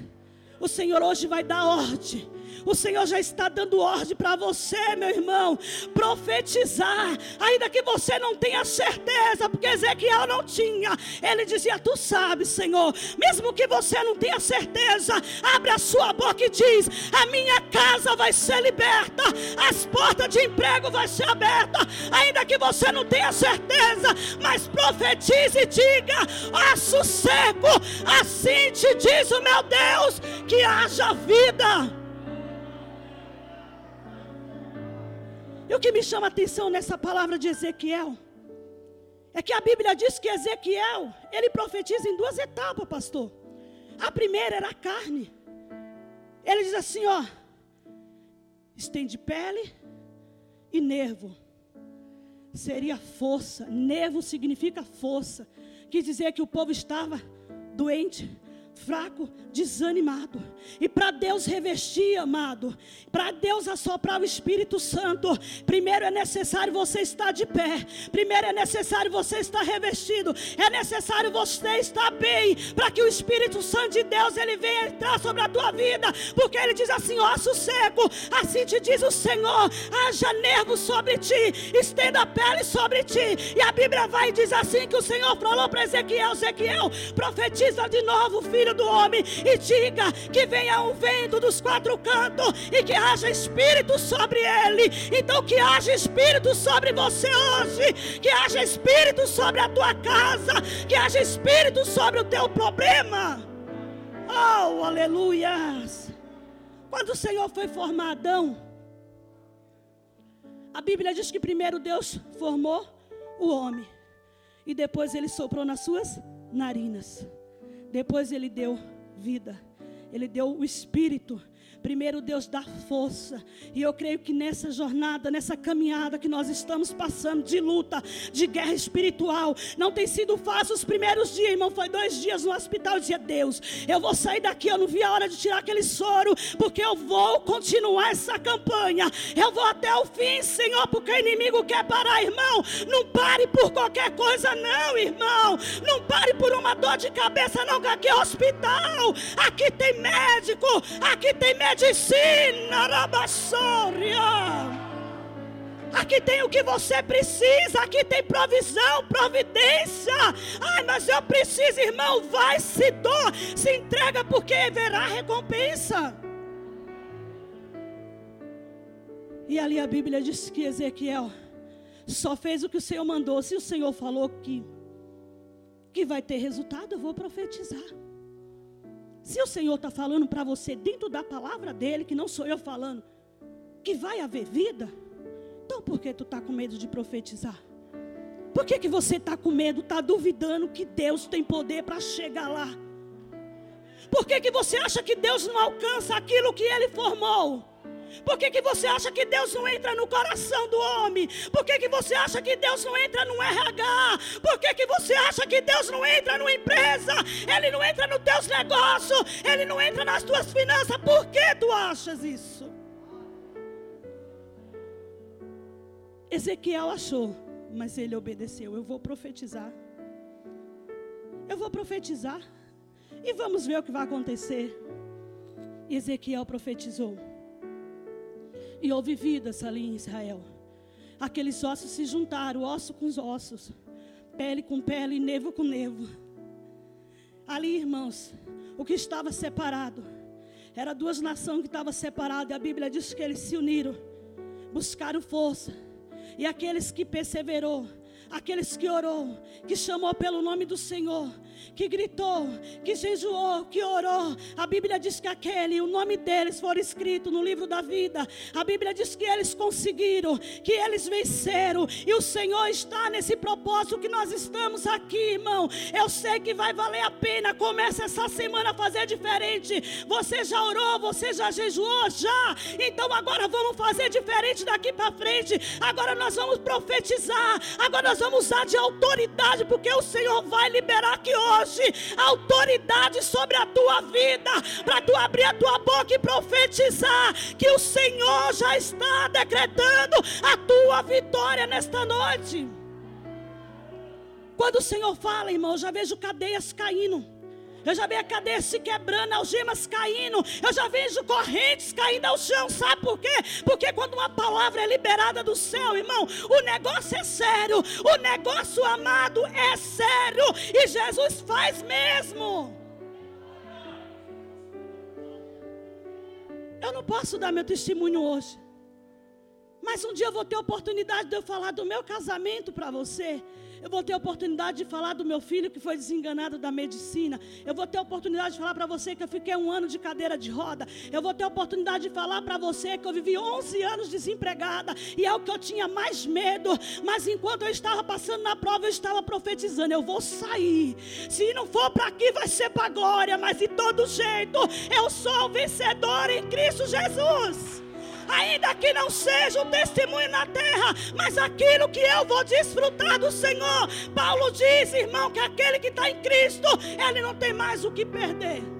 O Senhor hoje vai dar ordem o Senhor já está dando ordem para você, meu irmão, profetizar, ainda que você não tenha certeza, porque Ezequiel não tinha. Ele dizia: Tu sabes, Senhor, mesmo que você não tenha certeza, abre a sua boca e diz: A minha casa vai ser liberta, as portas de emprego vai ser aberta, ainda que você não tenha certeza, mas profetize e diga: Há sossego, assim te diz o meu Deus, que haja vida. E o que me chama a atenção nessa palavra de Ezequiel é que a Bíblia diz que Ezequiel, ele profetiza em duas etapas, pastor. A primeira era a carne. Ele diz assim, ó: estende pele e nervo. Seria força. Nervo significa força. Quis dizer que o povo estava doente, fraco, desanimado. E para Deus revestir, amado, para Deus assoprar o Espírito Santo, primeiro é necessário você estar de pé, primeiro é necessário você estar revestido, é necessário você estar bem, para que o Espírito Santo de Deus ele venha entrar sobre a tua vida, porque ele diz assim: ó, sossego, assim te diz o Senhor, haja nervo sobre ti, estenda a pele sobre ti, e a Bíblia vai e diz assim: que o Senhor falou para Ezequiel: Ezequiel, profetiza de novo, filho filho do homem e diga que venha um vento dos quatro cantos e que haja espírito sobre ele. Então que haja espírito sobre você hoje, que haja espírito sobre a tua casa, que haja espírito sobre o teu problema. Oh, aleluias! Quando o Senhor foi formar Adão, a Bíblia diz que primeiro Deus formou o homem e depois ele soprou nas suas narinas. Depois ele deu vida. Ele deu o espírito Primeiro, Deus dá força. E eu creio que nessa jornada, nessa caminhada que nós estamos passando de luta, de guerra espiritual, não tem sido fácil os primeiros dias, irmão. Foi dois dias no hospital. Eu dizia, Deus, eu vou sair daqui. Eu não vi a hora de tirar aquele soro, porque eu vou continuar essa campanha. Eu vou até o fim, Senhor, porque o inimigo quer parar, irmão. Não pare por qualquer coisa, não, irmão. Não pare por uma dor de cabeça, não, aqui é hospital. Aqui tem médico, aqui tem médico medicina, rabassória. Aqui tem o que você precisa, aqui tem provisão, providência. Ai, mas eu preciso, irmão, vai, se doa, se entrega, porque haverá recompensa. E ali a Bíblia diz que Ezequiel só fez o que o Senhor mandou. Se o Senhor falou que, que vai ter resultado, eu vou profetizar. Se o Senhor está falando para você dentro da palavra dele, que não sou eu falando, que vai haver vida, então por que tu está com medo de profetizar? Por que, que você está com medo, está duvidando que Deus tem poder para chegar lá? Por que, que você acha que Deus não alcança aquilo que Ele formou? Por que, que você acha que Deus não entra no coração do homem? Por que, que você acha que Deus não entra no RH? Por que, que você acha que Deus não entra numa empresa? Ele não entra nos teus negócios, Ele não entra nas tuas finanças. Por que tu achas isso? Ezequiel achou, mas ele obedeceu. Eu vou profetizar. Eu vou profetizar. E vamos ver o que vai acontecer. Ezequiel profetizou. E houve vidas ali em Israel. Aqueles ossos se juntaram, osso com os ossos, pele com pele, nevo com nevo. Ali, irmãos, o que estava separado era duas nações que estavam separadas. E a Bíblia diz que eles se uniram, buscaram força. E aqueles que perseverou, aqueles que orou, que chamou pelo nome do Senhor, que gritou, que jejuou, que orou. A Bíblia diz que aquele, o nome deles foi escrito no livro da vida. A Bíblia diz que eles conseguiram, que eles venceram. E o Senhor está nesse propósito que nós estamos aqui, irmão. Eu sei que vai valer a pena. Começa essa semana a fazer diferente. Você já orou, você já jejuou, já. Então agora vamos fazer diferente daqui para frente. Agora nós vamos profetizar. Agora nós vamos usar de autoridade, porque o Senhor vai liberar aqui hoje autoridade sobre a tua vida, para tu abrir a tua boca e profetizar que o Senhor já está decretando a tua vitória nesta noite. Quando o Senhor fala, irmão, já vejo cadeias caindo. Eu já vejo a cadeia se quebrando, algemas caindo. Eu já vejo correntes caindo ao chão. Sabe por quê? Porque quando uma palavra é liberada do céu, irmão, o negócio é sério. O negócio amado é sério. E Jesus faz mesmo. Eu não posso dar meu testemunho hoje. Mas um dia eu vou ter a oportunidade de eu falar do meu casamento para você. Eu vou ter a oportunidade de falar do meu filho que foi desenganado da medicina. Eu vou ter oportunidade de falar para você que eu fiquei um ano de cadeira de roda. Eu vou ter oportunidade de falar para você que eu vivi 11 anos desempregada e é o que eu tinha mais medo. Mas enquanto eu estava passando na prova, eu estava profetizando: eu vou sair. Se não for para aqui, vai ser para a glória. Mas de todo jeito, eu sou vencedor em Cristo Jesus ainda que não seja um testemunho na terra, mas aquilo que eu vou desfrutar do Senhor. Paulo diz, irmão, que aquele que está em Cristo, ele não tem mais o que perder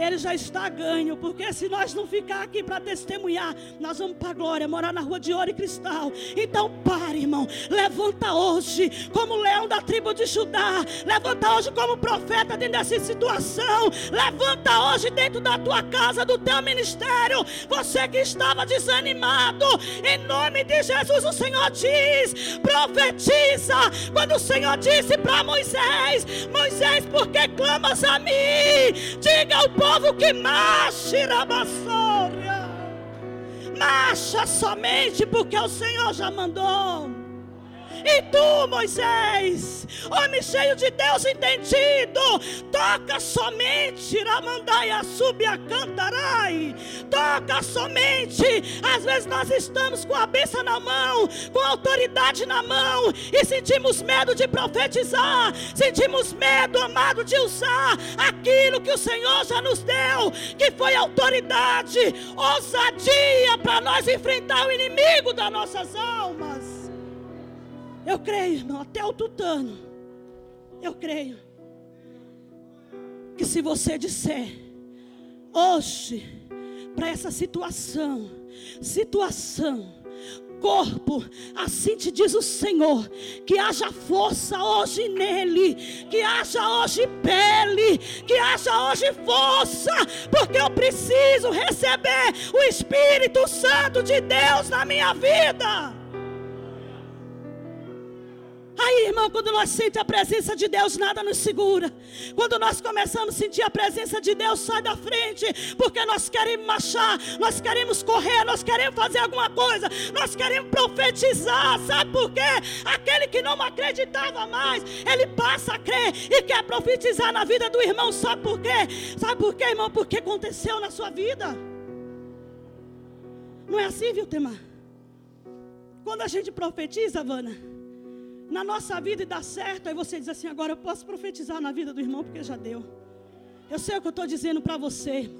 ele já está ganho, porque se nós não ficar aqui para testemunhar, nós vamos para a glória, morar na rua de ouro e cristal. Então pare, irmão, levanta hoje como leão da tribo de Judá, levanta hoje como profeta dentro dessa situação, levanta hoje dentro da tua casa, do teu ministério, você que estava desanimado, em nome de Jesus o Senhor diz, profetiza, quando o Senhor disse para Moisés, Moisés, por que clamas a mim? Diga ao povo povo que marche, Rabassória. Marcha somente porque o Senhor já mandou. E tu, Moisés, homem cheio de Deus entendido, toca somente, Ramandaia subia cantarai. Toca somente. Às vezes nós estamos com a bênção na mão, com a autoridade na mão, e sentimos medo de profetizar, sentimos medo, amado, de usar aquilo que o Senhor já nos deu, que foi autoridade, ousadia para nós enfrentar o inimigo das nossas almas. Eu creio, irmão, até o tutano. Eu creio. Que se você disser hoje para essa situação, situação, corpo, assim te diz o Senhor, que haja força hoje nele, que haja hoje pele, que haja hoje força, porque eu preciso receber o Espírito Santo de Deus na minha vida. Aí, irmão, quando nós sentimos a presença de Deus, nada nos segura. Quando nós começamos a sentir a presença de Deus, sai da frente, porque nós queremos marchar, nós queremos correr, nós queremos fazer alguma coisa, nós queremos profetizar. Sabe por quê? Aquele que não acreditava mais, ele passa a crer e quer profetizar na vida do irmão. Sabe por quê? Sabe por quê, irmão? Porque aconteceu na sua vida. Não é assim, viu, Temar? Quando a gente profetiza, Vana na nossa vida e dá certo, aí você diz assim: agora eu posso profetizar na vida do irmão porque já deu. Eu sei o que eu estou dizendo para você.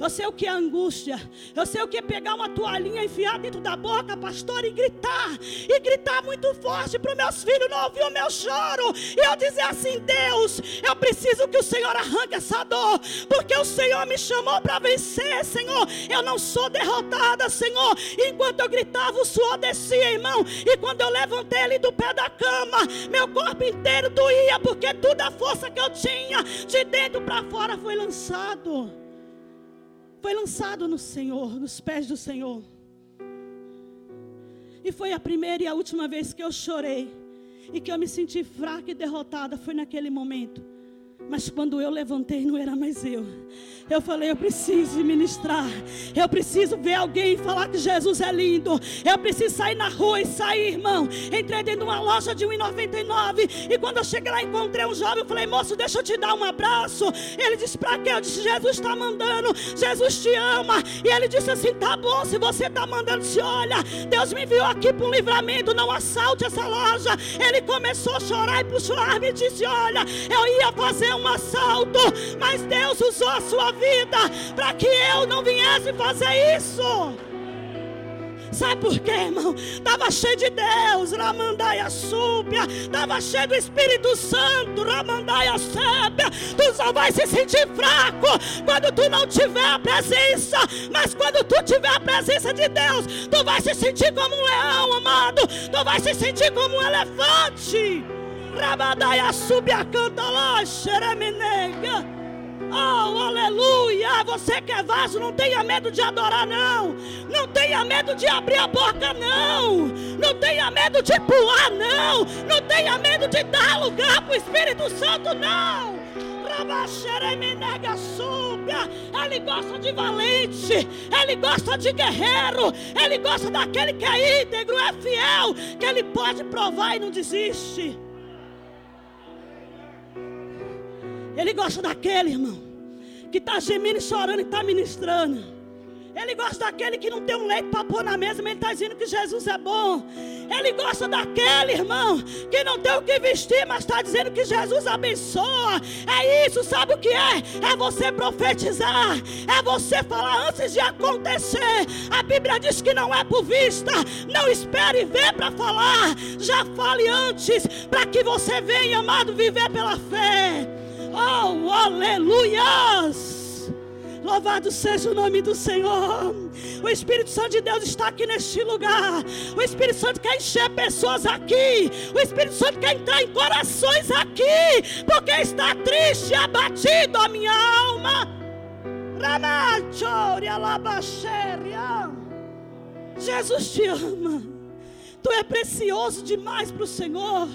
Eu sei o que é angústia. Eu sei o que é pegar uma toalhinha, enfiar dentro da boca, pastor, e gritar. E gritar muito forte para os meus filhos não ouvir o meu choro. E eu dizer assim: Deus, eu preciso que o Senhor arranque essa dor. Porque o Senhor me chamou para vencer, Senhor. Eu não sou derrotada, Senhor. enquanto eu gritava, o suor descia, irmão. E quando eu levantei ele do pé da cama, meu corpo inteiro doía. Porque toda a força que eu tinha de dentro para fora foi lançado foi lançado no Senhor, nos pés do Senhor. E foi a primeira e a última vez que eu chorei e que eu me senti fraca e derrotada foi naquele momento. Mas quando eu levantei, não era mais eu. Eu falei, eu preciso ministrar. Eu preciso ver alguém falar que Jesus é lindo. Eu preciso sair na rua e sair, irmão. Entrei dentro de uma loja de 1,99. E quando eu cheguei lá, encontrei um jovem. Eu falei, moço, deixa eu te dar um abraço. Ele disse, para quê? Eu disse, Jesus está mandando. Jesus te ama. E ele disse assim: tá bom, se você está mandando, se olha. Deus me enviou aqui para um livramento. Não assalte essa loja. Ele começou a chorar e arma e disse: Olha, eu ia fazer um assalto. Mas Deus usou a sua vida para que eu não viesse fazer isso. Sabe por quê, irmão? Estava cheio de Deus, Ramandaia Súbia. Estava cheio do Espírito Santo, Ramandaia Sébia. Tu só vai se sentir fraco quando tu não tiver a presença. Mas quando tu tiver a presença de Deus, tu vai se sentir como um leão, amado. Tu vai se sentir como um elefante. Rabadaia Súbia canta lá, xeremenega. Oh, aleluia! Você que é vaso, não tenha medo de adorar, não. Não tenha medo de abrir a boca, não. Não tenha medo de pular, não. Não tenha medo de dar lugar para o Espírito Santo, não. Ele gosta de valente, ele gosta de guerreiro, ele gosta daquele que é íntegro, é fiel, que ele pode provar e não desiste. Ele gosta daquele, irmão, que está gemendo e chorando e está ministrando. Ele gosta daquele que não tem um leite para pôr na mesa, mas ele está dizendo que Jesus é bom. Ele gosta daquele, irmão, que não tem o que vestir, mas está dizendo que Jesus abençoa. É isso, sabe o que é? É você profetizar, é você falar antes de acontecer. A Bíblia diz que não é por vista, não espere ver para falar, já fale antes, para que você venha, amado, viver pela fé. Oh, aleluias! Louvado seja o nome do Senhor. O Espírito Santo de Deus está aqui neste lugar. O Espírito Santo quer encher pessoas aqui. O Espírito Santo quer entrar em corações aqui. Porque está triste, abatido a minha alma. Jesus te ama. Tu é precioso demais para o Senhor.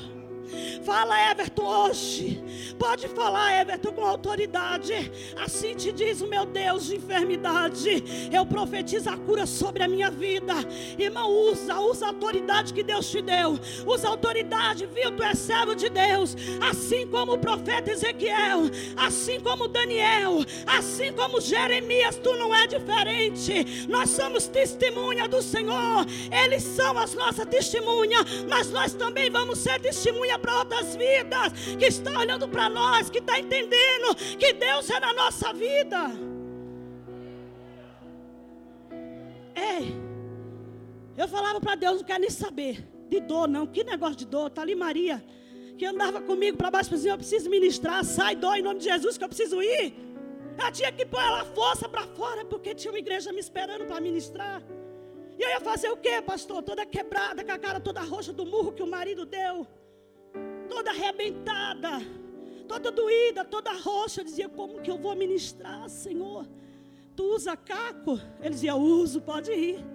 Fala, Everton, hoje. Pode falar, Everton, com autoridade. Assim te diz o meu Deus de enfermidade. Eu profetizo a cura sobre a minha vida. Irmão, usa, usa a autoridade que Deus te deu. Usa a autoridade, viu? Tu és servo de Deus. Assim como o profeta Ezequiel. Assim como Daniel. Assim como Jeremias, tu não é diferente. Nós somos testemunha do Senhor. Eles são as nossas testemunhas. Mas nós também vamos ser testemunha para outras vidas, que está olhando para nós, que está entendendo que Deus é na nossa vida. Ei, eu falava para Deus, não quero nem saber de dor, não. Que negócio de dor? Está ali Maria, que andava comigo para baixo, dizia: Eu preciso ministrar, sai, dói em nome de Jesus, que eu preciso ir. Eu tinha que pôr ela força para fora, porque tinha uma igreja me esperando para ministrar. E eu ia fazer o quê, pastor? Toda quebrada, com a cara toda roxa do murro que o marido deu toda arrebentada, toda doída, toda roxa. Eu dizia: Como que eu vou ministrar, Senhor? Tu usa caco? Ele dizia: Uso, pode ir.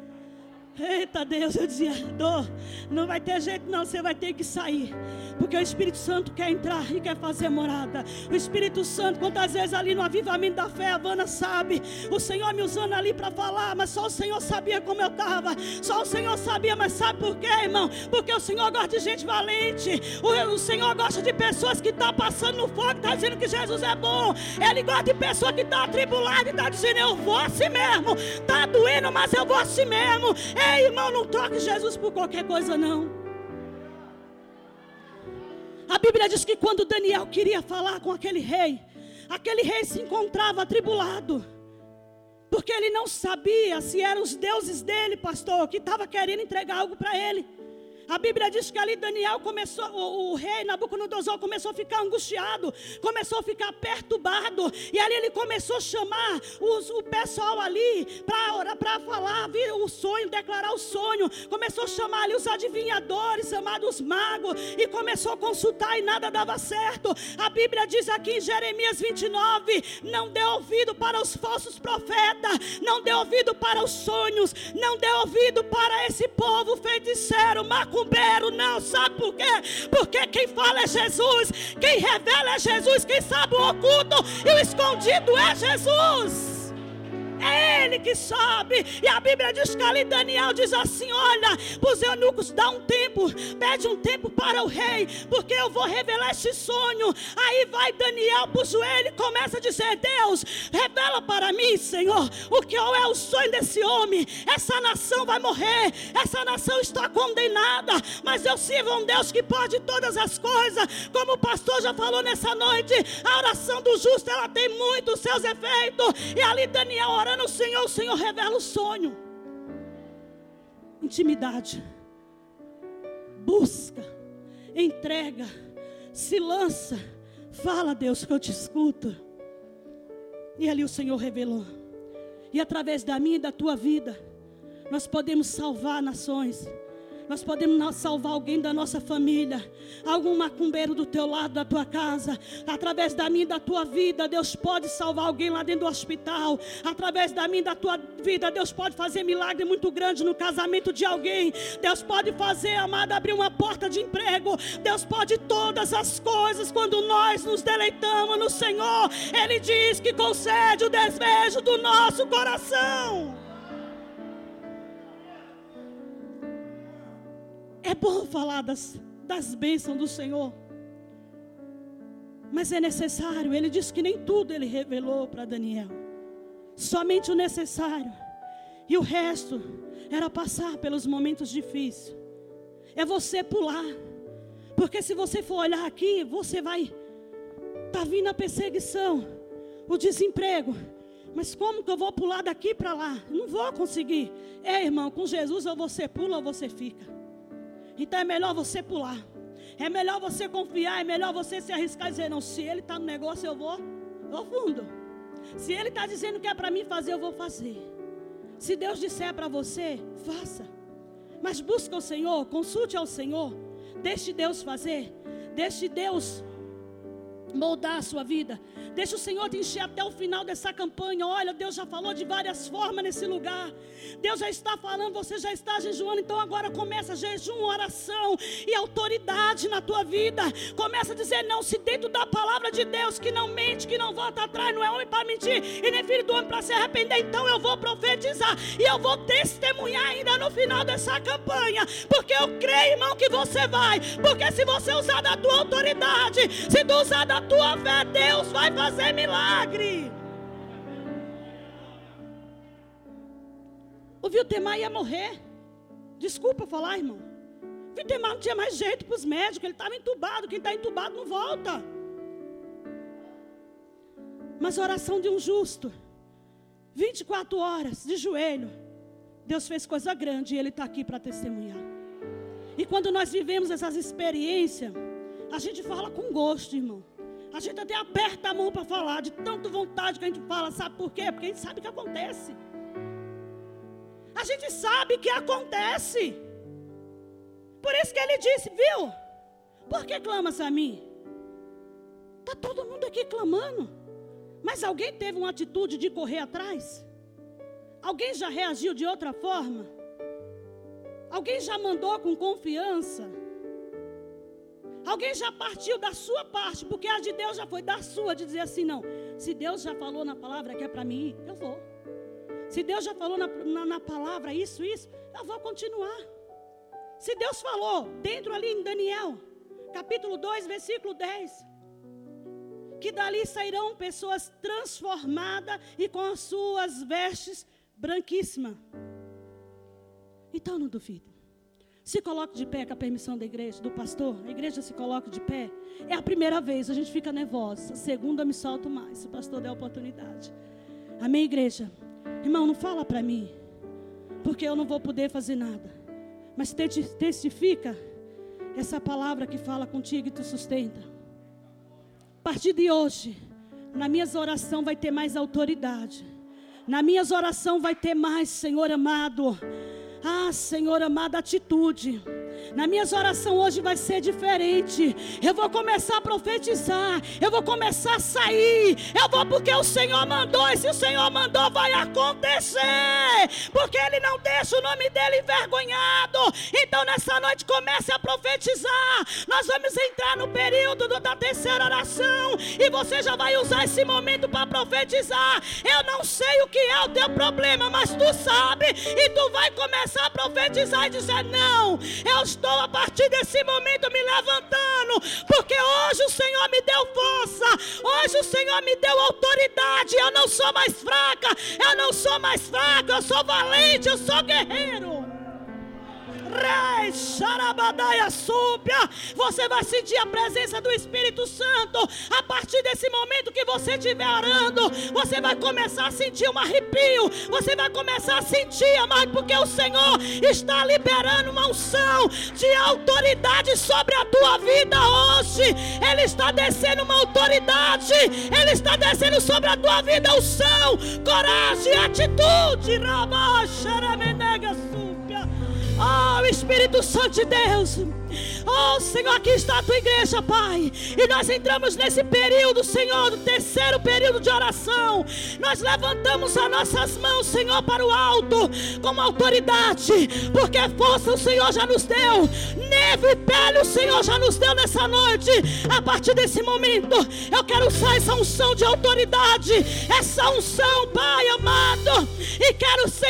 Eita Deus, eu dizia, dor, não vai ter jeito não, você vai ter que sair. Porque o Espírito Santo quer entrar e quer fazer morada. O Espírito Santo, quantas vezes ali no avivamento da fé, a Havana sabe, o Senhor me usando ali para falar, mas só o Senhor sabia como eu estava. Só o Senhor sabia, mas sabe por quê, irmão? Porque o Senhor gosta de gente valente. O, o Senhor gosta de pessoas que estão tá passando no fogo, está dizendo que Jesus é bom. Ele gosta de pessoa que está atribulada e está dizendo, eu vou assim mesmo. Está doendo, mas eu vou assim mesmo. Ei, irmão, não troque Jesus por qualquer coisa, não. A Bíblia diz que quando Daniel queria falar com aquele rei, aquele rei se encontrava atribulado. Porque ele não sabia se eram os deuses dele, pastor, que estava querendo entregar algo para ele. A Bíblia diz que ali Daniel começou, o, o, rei Nabucodonosor começou a ficar angustiado, começou a ficar perturbado, e ali ele começou a chamar os, o pessoal ali para falar, vir o sonho, declarar o sonho. Começou a chamar ali os adivinhadores, chamados magos, e começou a consultar e nada dava certo. A Bíblia diz aqui em Jeremias 29: não dê ouvido para os falsos profetas, não dê ouvido para os sonhos, não dê ouvido para esse povo feiticeiro, macumbeiro macumbeiro, não. Sabe por quê? Porque quem fala é Jesus, quem revela é Jesus, quem sabe o oculto e o escondido é Jesus. É Ele que sabe. E a Bíblia diz que ali Daniel diz assim: Olha, para os eunucos, dá um tempo, pede um tempo para o rei, porque eu vou revelar esse sonho. Aí vai Daniel para o joelho e começa a dizer: Deus, revela para mim, Senhor, o que é o sonho desse homem. Essa nação vai morrer, essa nação está condenada, mas eu sirvo um Deus que pode todas as coisas. Como o pastor já falou nessa noite, a oração do justo ela tem muitos seus efeitos. E ali Daniel ora orando ao Senhor, o Senhor revela o sonho. Intimidade. Busca. Entrega. Se lança. Fala, Deus, que eu te escuto. E ali o Senhor revelou. E através da minha e da tua vida, nós podemos salvar nações. Nós podemos salvar alguém da nossa família, algum macumbeiro do teu lado, da tua casa, através da minha e da tua vida, Deus pode salvar alguém lá dentro do hospital, através da minha e da tua vida, Deus pode fazer milagre muito grande no casamento de alguém, Deus pode fazer, amada, abrir uma porta de emprego, Deus pode todas as coisas quando nós nos deleitamos no Senhor, Ele diz que concede o desejo do nosso coração. É bom falar das, das bênçãos do Senhor. Mas é necessário. Ele disse que nem tudo ele revelou para Daniel. Somente o necessário. E o resto era passar pelos momentos difíceis. É você pular. Porque se você for olhar aqui, você vai. Está vindo a perseguição, o desemprego. Mas como que eu vou pular daqui para lá? Não vou conseguir. É, irmão, com Jesus ou você pula ou você fica. Então é melhor você pular. É melhor você confiar, é melhor você se arriscar e dizer, não, se ele está no negócio, eu vou, vou fundo. Se ele está dizendo que é para mim fazer, eu vou fazer. Se Deus disser para você, faça. Mas busca o Senhor, consulte ao Senhor. Deixe Deus fazer. Deixe Deus moldar a sua vida. Deixa o Senhor te encher até o final dessa campanha. Olha, Deus já falou de várias formas nesse lugar. Deus já está falando, você já está jejuando. Então agora começa jejum, oração e autoridade na tua vida. Começa a dizer não, se dentro da palavra de Deus, que não mente, que não volta atrás, não é homem para mentir e nem filho do homem para se arrepender. Então eu vou profetizar e eu vou testemunhar ainda no final dessa campanha. Porque eu creio, irmão, que você vai. Porque se você usar da tua autoridade, se tu usar da tua fé, Deus vai fazer fazer milagre. O Viltemar ia morrer. Desculpa falar, irmão. O Viltemar não tinha mais jeito para os médicos. Ele estava entubado. Quem está entubado não volta. Mas a oração de um justo. 24 horas de joelho. Deus fez coisa grande e Ele está aqui para testemunhar. E quando nós vivemos essas experiências, a gente fala com gosto, irmão. A gente até aperta a mão para falar, de tanta vontade que a gente fala, sabe por quê? Porque a gente sabe que acontece. A gente sabe que acontece. Por isso que ele disse, viu? Por que clamas a mim? Está todo mundo aqui clamando. Mas alguém teve uma atitude de correr atrás? Alguém já reagiu de outra forma? Alguém já mandou com confiança? Alguém já partiu da sua parte, porque a de Deus já foi da sua, de dizer assim: não, se Deus já falou na palavra que é para mim, eu vou. Se Deus já falou na, na, na, palavra isso, isso, eu vou continuar. Se Deus falou dentro ali em Daniel, capítulo 2, versículo 10, que dali sairão pessoas transformadas e com as suas vestes branquíssimas. Então não duvide. Se coloque de pé com a permissão da igreja, do pastor. A igreja se coloca de pé. É a primeira vez, a gente fica nervosa. A segunda me solto mais, se o pastor der a oportunidade. Amém, igreja? Irmão, não fala para mim, porque eu não vou poder fazer nada. Mas testifica essa palavra que fala contigo e te sustenta. A partir de hoje, na minhas orações vai ter mais autoridade. Na minhas orações vai ter mais, Senhor amado. Ah, Senhor amado, atitude. Na minhas orações hoje vai ser diferente. Eu vou começar a profetizar. Eu vou começar a sair. Eu vou porque o Senhor mandou. E se o Senhor mandou, vai acontecer. Porque Ele não deixa o nome dele envergonhado. Então nessa noite comece a profetizar. Nós vamos entrar no período da terceira oração. E você já vai usar esse momento para profetizar. Eu não sei o que é o teu problema, mas tu sabe. E tu vai começar a profetizar e dizer: Não, eu estou a partir desse momento me levantando, porque hoje o Senhor me deu força, hoje o Senhor me deu autoridade. Eu não sou mais fraca, eu não sou mais fraca, eu sou valente, eu sou guerreiro. Você vai sentir a presença do Espírito Santo. A partir desse momento que você estiver orando, você vai começar a sentir um arrepio. Você vai começar a sentir, amado, porque o Senhor está liberando uma unção de autoridade sobre a tua vida hoje. Ele está descendo uma autoridade. Ele está descendo sobre a tua vida unção, coragem, atitude. Rabá, xaramenega, súpia. Oh, Espírito Santo de Deus. Oh, Senhor, aqui está a tua igreja, Pai. E nós entramos nesse período, Senhor, do terceiro período de oração. Nós levantamos as nossas mãos, Senhor, para o alto, como autoridade, porque força o Senhor já nos deu, neve e pele o Senhor já nos deu nessa noite. A partir desse momento, eu quero usar essa unção de autoridade, essa unção, Pai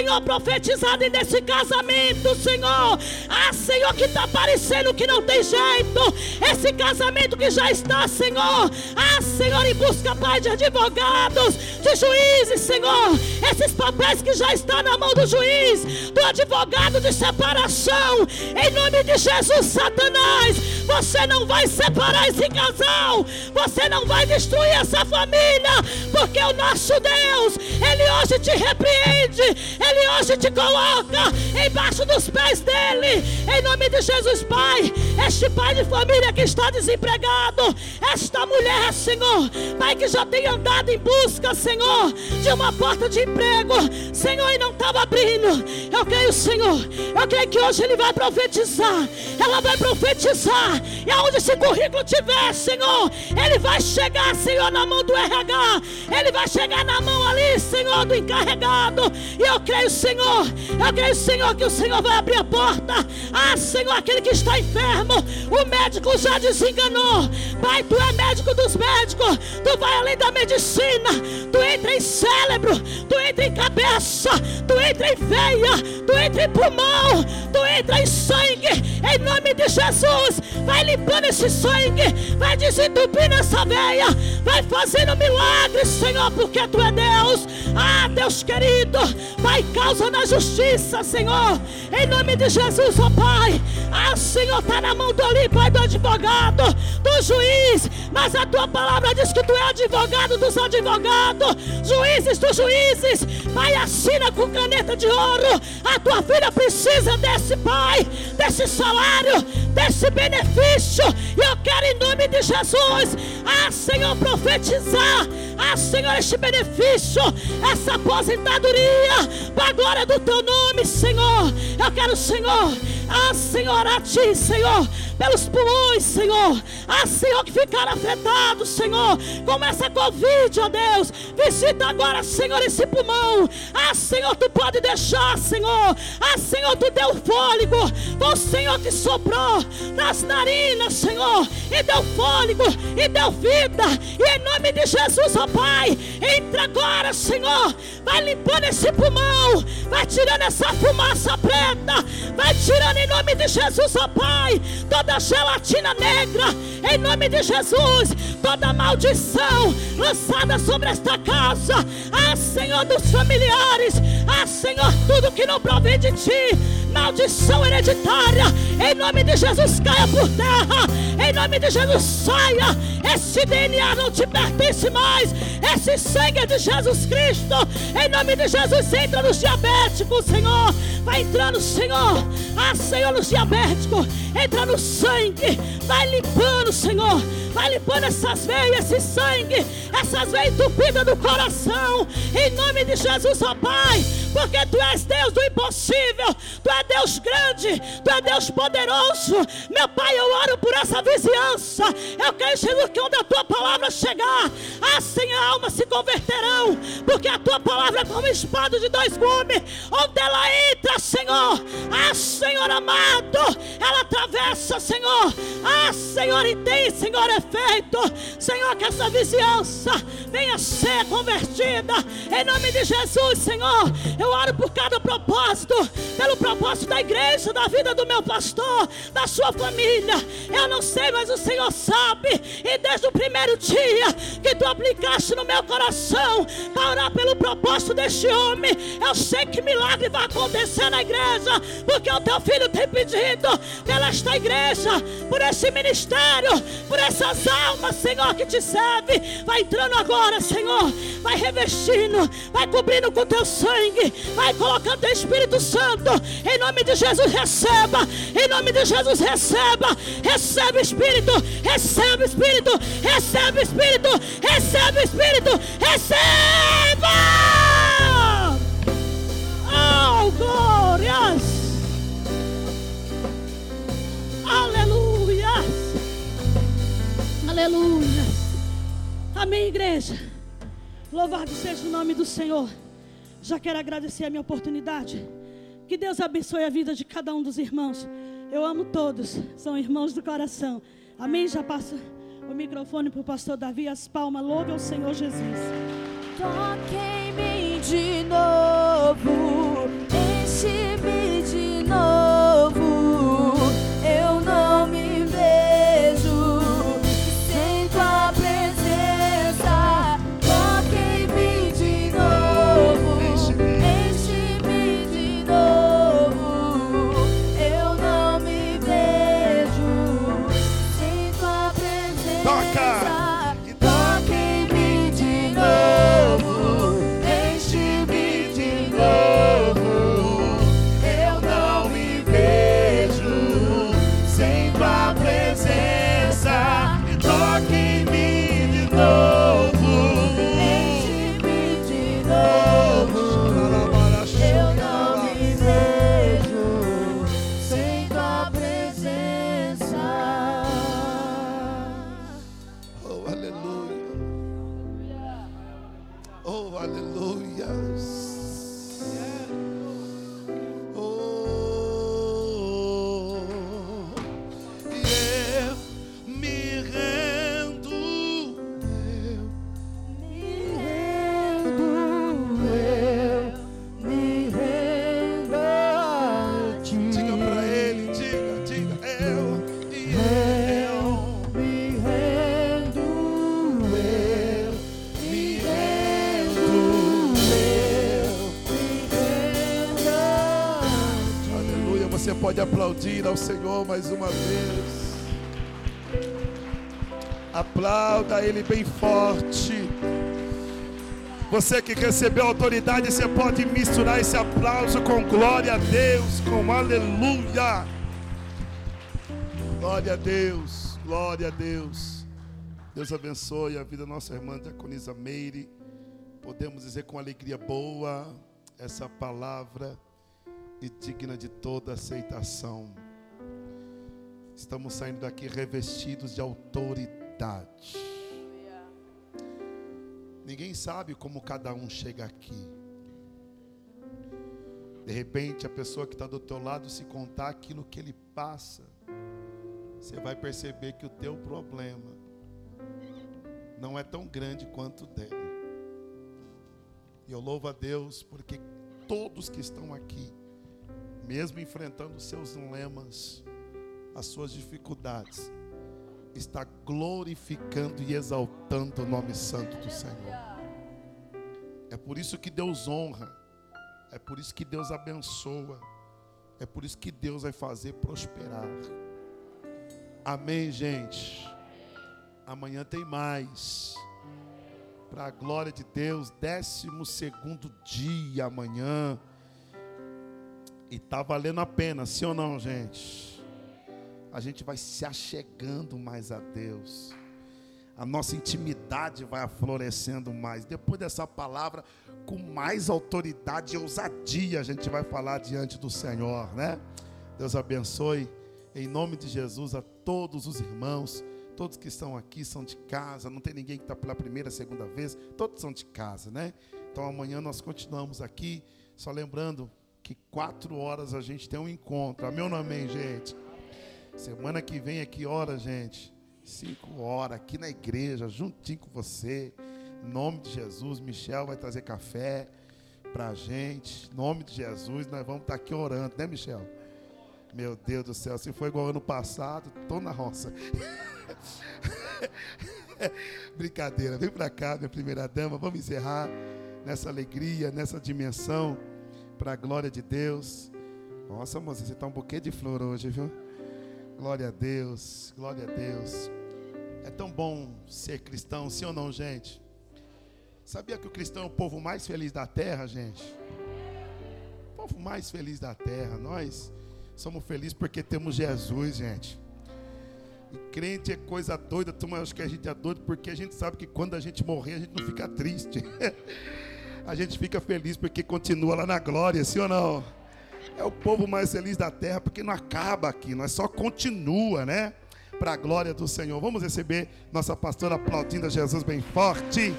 Senhor, profetizar nesse casamento, Senhor. Ah, Senhor, que está parecendo que não tem jeito. Esse casamento que já está, Senhor. Ah, Senhor, em busca, Pai, de advogados, de juízes, Senhor. Esses papéis que já estão na mão do juiz, do advogado de separação. Em nome de Jesus, Satanás, você não vai separar esse casal. Você não vai destruir essa família. Porque o nosso Deus, Ele hoje te repreende. Ele hoje te coloca embaixo dos pés dele. Em nome de Jesus, Pai este pai de família que está desempregado, esta mulher, Senhor, Pai que já tem andado em busca, Senhor, de uma porta de emprego, Senhor, e não estava abrindo. Eu creio, Senhor, eu creio que hoje Ele vai profetizar, ela vai profetizar, e aonde esse currículo tiver, Senhor, ele vai chegar, Senhor, na mão do RH, ele vai chegar na mão ali, Senhor, do encarregado, e eu creio, Senhor, eu creio, Senhor, que o Senhor vai abrir a porta, ah, Senhor, aquele que está enfermo, o médico já desenganou. Pai, tu é médico dos médicos. Tu vai além da medicina. Tu entra em cérebro, tu entra em cabeça, tu entra em veia, tu entra em pulmão, tu entra em sangue. Em nome de Jesus, vai limpando esse sangue, vai desentupindo essa veia, vai fazendo milagres, Senhor, porque tu é Deus. Ah, Deus querido, Pai, causa na justiça, Senhor. Em nome de Jesus, ó oh Pai. Ah, Senhor, está na mão do ali, Pai, do advogado, do juiz. Mas a tua palavra diz que tu é advogado dos advogados, juízes dos juízes. Pai, assina com caneta de ouro. A tua filha precisa desse, Pai, desse salário, desse benefício. E eu quero, em nome de Jesus, ah, Senhor, profetizar. Ah, Senhor, este benefício, essa aposentadoria, a glória do teu nome, Senhor. Eu quero, Senhor, ah, Senhor, a ti, Senhor, pelos pulmões, Senhor. Ah, Senhor, que ficaram afetados, Senhor, com essa Covid, ó Deus. Visita agora, Senhor, esse pulmão. Ah, Senhor, tu pode deixar, Senhor. Ah, Senhor, tu deu fôlego. O Senhor que soprou nas narinas, Senhor, e deu fôlego, e deu vida. E em nome de Jesus, ó Pai, entra agora, Senhor. Vai limpando esse pulmão, vai tirando essa fumaça preta, vai tirando em nome de Jesus, ó Pai, toda gelatina negra, em nome de Jesus, toda maldição lançada sobre esta casa, ah Senhor dos familiares, ah Senhor, tudo que não provém de Ti, maldição hereditária, em nome de Jesus, caia por terra. Em nome de Jesus, saia. Esse DNA não te pertence mais. Esse sangue é de Jesus Cristo. Em nome de Jesus, entra nos diabéticos, Senhor. Vai entrando, Senhor. Ah, Senhor, nos diabéticos. Entra no sangue. Vai limpando, Senhor. Vai limpando essas veias, esse sangue, essas veias entupidas do coração. Em nome de Jesus, ó Pai. Porque Tu és Deus do impossível. Tu és Deus grande. Tu és Deus poderoso. Meu Pai, eu oro por essa vizinhança. Eu quero, Jesus, que onde a Tua palavra chegar, assim a alma se converterão. Porque a Tua palavra é como espada de dois gumes. Onde ela entra, Senhor. Ah, Senhor amado. Ela atravessa, Senhor. Ah, Senhor, e tem, Senhor, efeito. Senhor, que essa vizinhança venha ser convertida. Em nome de Jesus, Senhor. Eu oro por cada propósito. Pelo propósito da igreja, da vida do meu pastor, da sua família. Eu não sei, mas o Senhor sabe. E desde o primeiro dia que tu aplicaste no meu coração para orar pelo propósito deste homem, eu sei que milagre vai acontecer na igreja. Porque o teu filho tem pedido pela esta igreja, por esse ministério, por essas almas, Senhor, que te serve. Vai entrando agora, Senhor. Vai revestindo, vai cobrindo com teu sangue, vai colocando teu Espírito Santo. Em nome de Jesus, receba. Em nome de Jesus, receba. Recebe Espírito, recebe Espírito, recebe Espírito, recebe Espírito, receba. Oh, glórias. Aleluia. Amém, igreja. Louvado seja o nome do Senhor. Já quero agradecer a minha oportunidade. Que Deus abençoe a vida de cada um dos irmãos. Eu amo todos, são irmãos do coração. Amém? Já passo o microfone para o pastor Davi. As palmas, louve ao Senhor Jesus. Toque em mim de novo, pode aplaudir ao Senhor mais uma vez. Aplauda Ele bem forte. Você que recebeu autoridade, você pode misturar esse aplauso com glória a Deus, com aleluia. Glória a Deus, glória a Deus. Deus abençoe a vida da nossa irmã Diaconisa Meire. Podemos dizer com alegria boa essa palavra e digna de toda aceitação. Estamos saindo daqui revestidos de autoridade. Ninguém sabe como cada um chega aqui. De repente, a pessoa que está do teu lado, se contar aquilo que ele passa, você vai perceber que o teu problema não é tão grande quanto o dele. E eu louvo a Deus porque todos que estão aqui, mesmo enfrentando os seus dilemas, as suas dificuldades, está glorificando e exaltando o nome santo do Senhor. É por isso que Deus honra, é por isso que Deus abençoa, É por isso que Deus vai fazer prosperar. Amém, gente. Amanhã tem mais. Para a glória de Deus, décimo segundo dia amanhã. E tá valendo a pena, sim ou não, gente? A gente vai se achegando mais a Deus. A nossa intimidade vai aflorescendo mais. Depois dessa palavra, com mais autoridade e ousadia, a gente vai falar diante do Senhor, né? Deus abençoe, em nome de Jesus, a todos os irmãos. Todos que estão aqui são de casa, não tem ninguém que está pela primeira, segunda vez, todos são de casa, né? Então amanhã nós continuamos aqui, só lembrando que quatro horas a gente tem um encontro. Amém ou não amém, gente? Semana que vem aqui, hora, gente? Cinco horas, aqui na igreja, juntinho com você. Em nome de Jesus, Michel vai trazer café pra gente. Em nome de Jesus, nós vamos estar tá aqui orando, né, Michel? Meu Deus do céu, se foi igual ano passado, tô na roça. Brincadeira, vem para cá, minha primeira dama. Vamos encerrar nessa alegria, nessa dimensão, para a glória de Deus. Nossa, moça, você está um buquê de flor hoje, viu? Glória a Deus, glória a Deus. É tão bom ser cristão, sim ou não, gente? Sabia que o cristão é o povo mais feliz da terra, gente? O povo mais feliz da terra. Nós somos felizes porque temos Jesus, gente. E crente é coisa doida, tu acha que a gente é doido porque a gente sabe que quando a gente morrer a gente não fica triste. a gente fica feliz porque continua lá na glória, sim ou não? É o povo mais feliz da terra porque não acaba aqui, nós só continua, né? Para a glória do Senhor. Vamos receber nossa pastora aplaudindo a Jesus bem forte.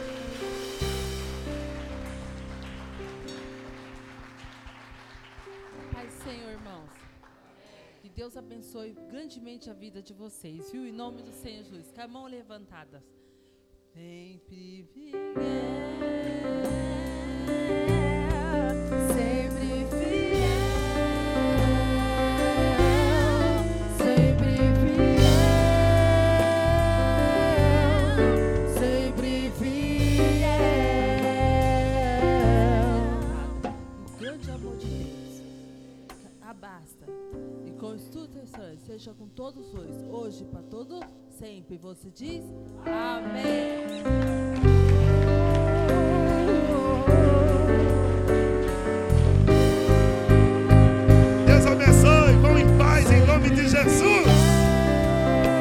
Deus abençoe grandemente a vida de vocês, viu? Em nome do Senhor Jesus. Com a mão levantada. Sempre vier. Deixa com todos hoje, hoje para todos sempre. Você diz amém. Deus abençoe, vão em paz em nome de Jesus.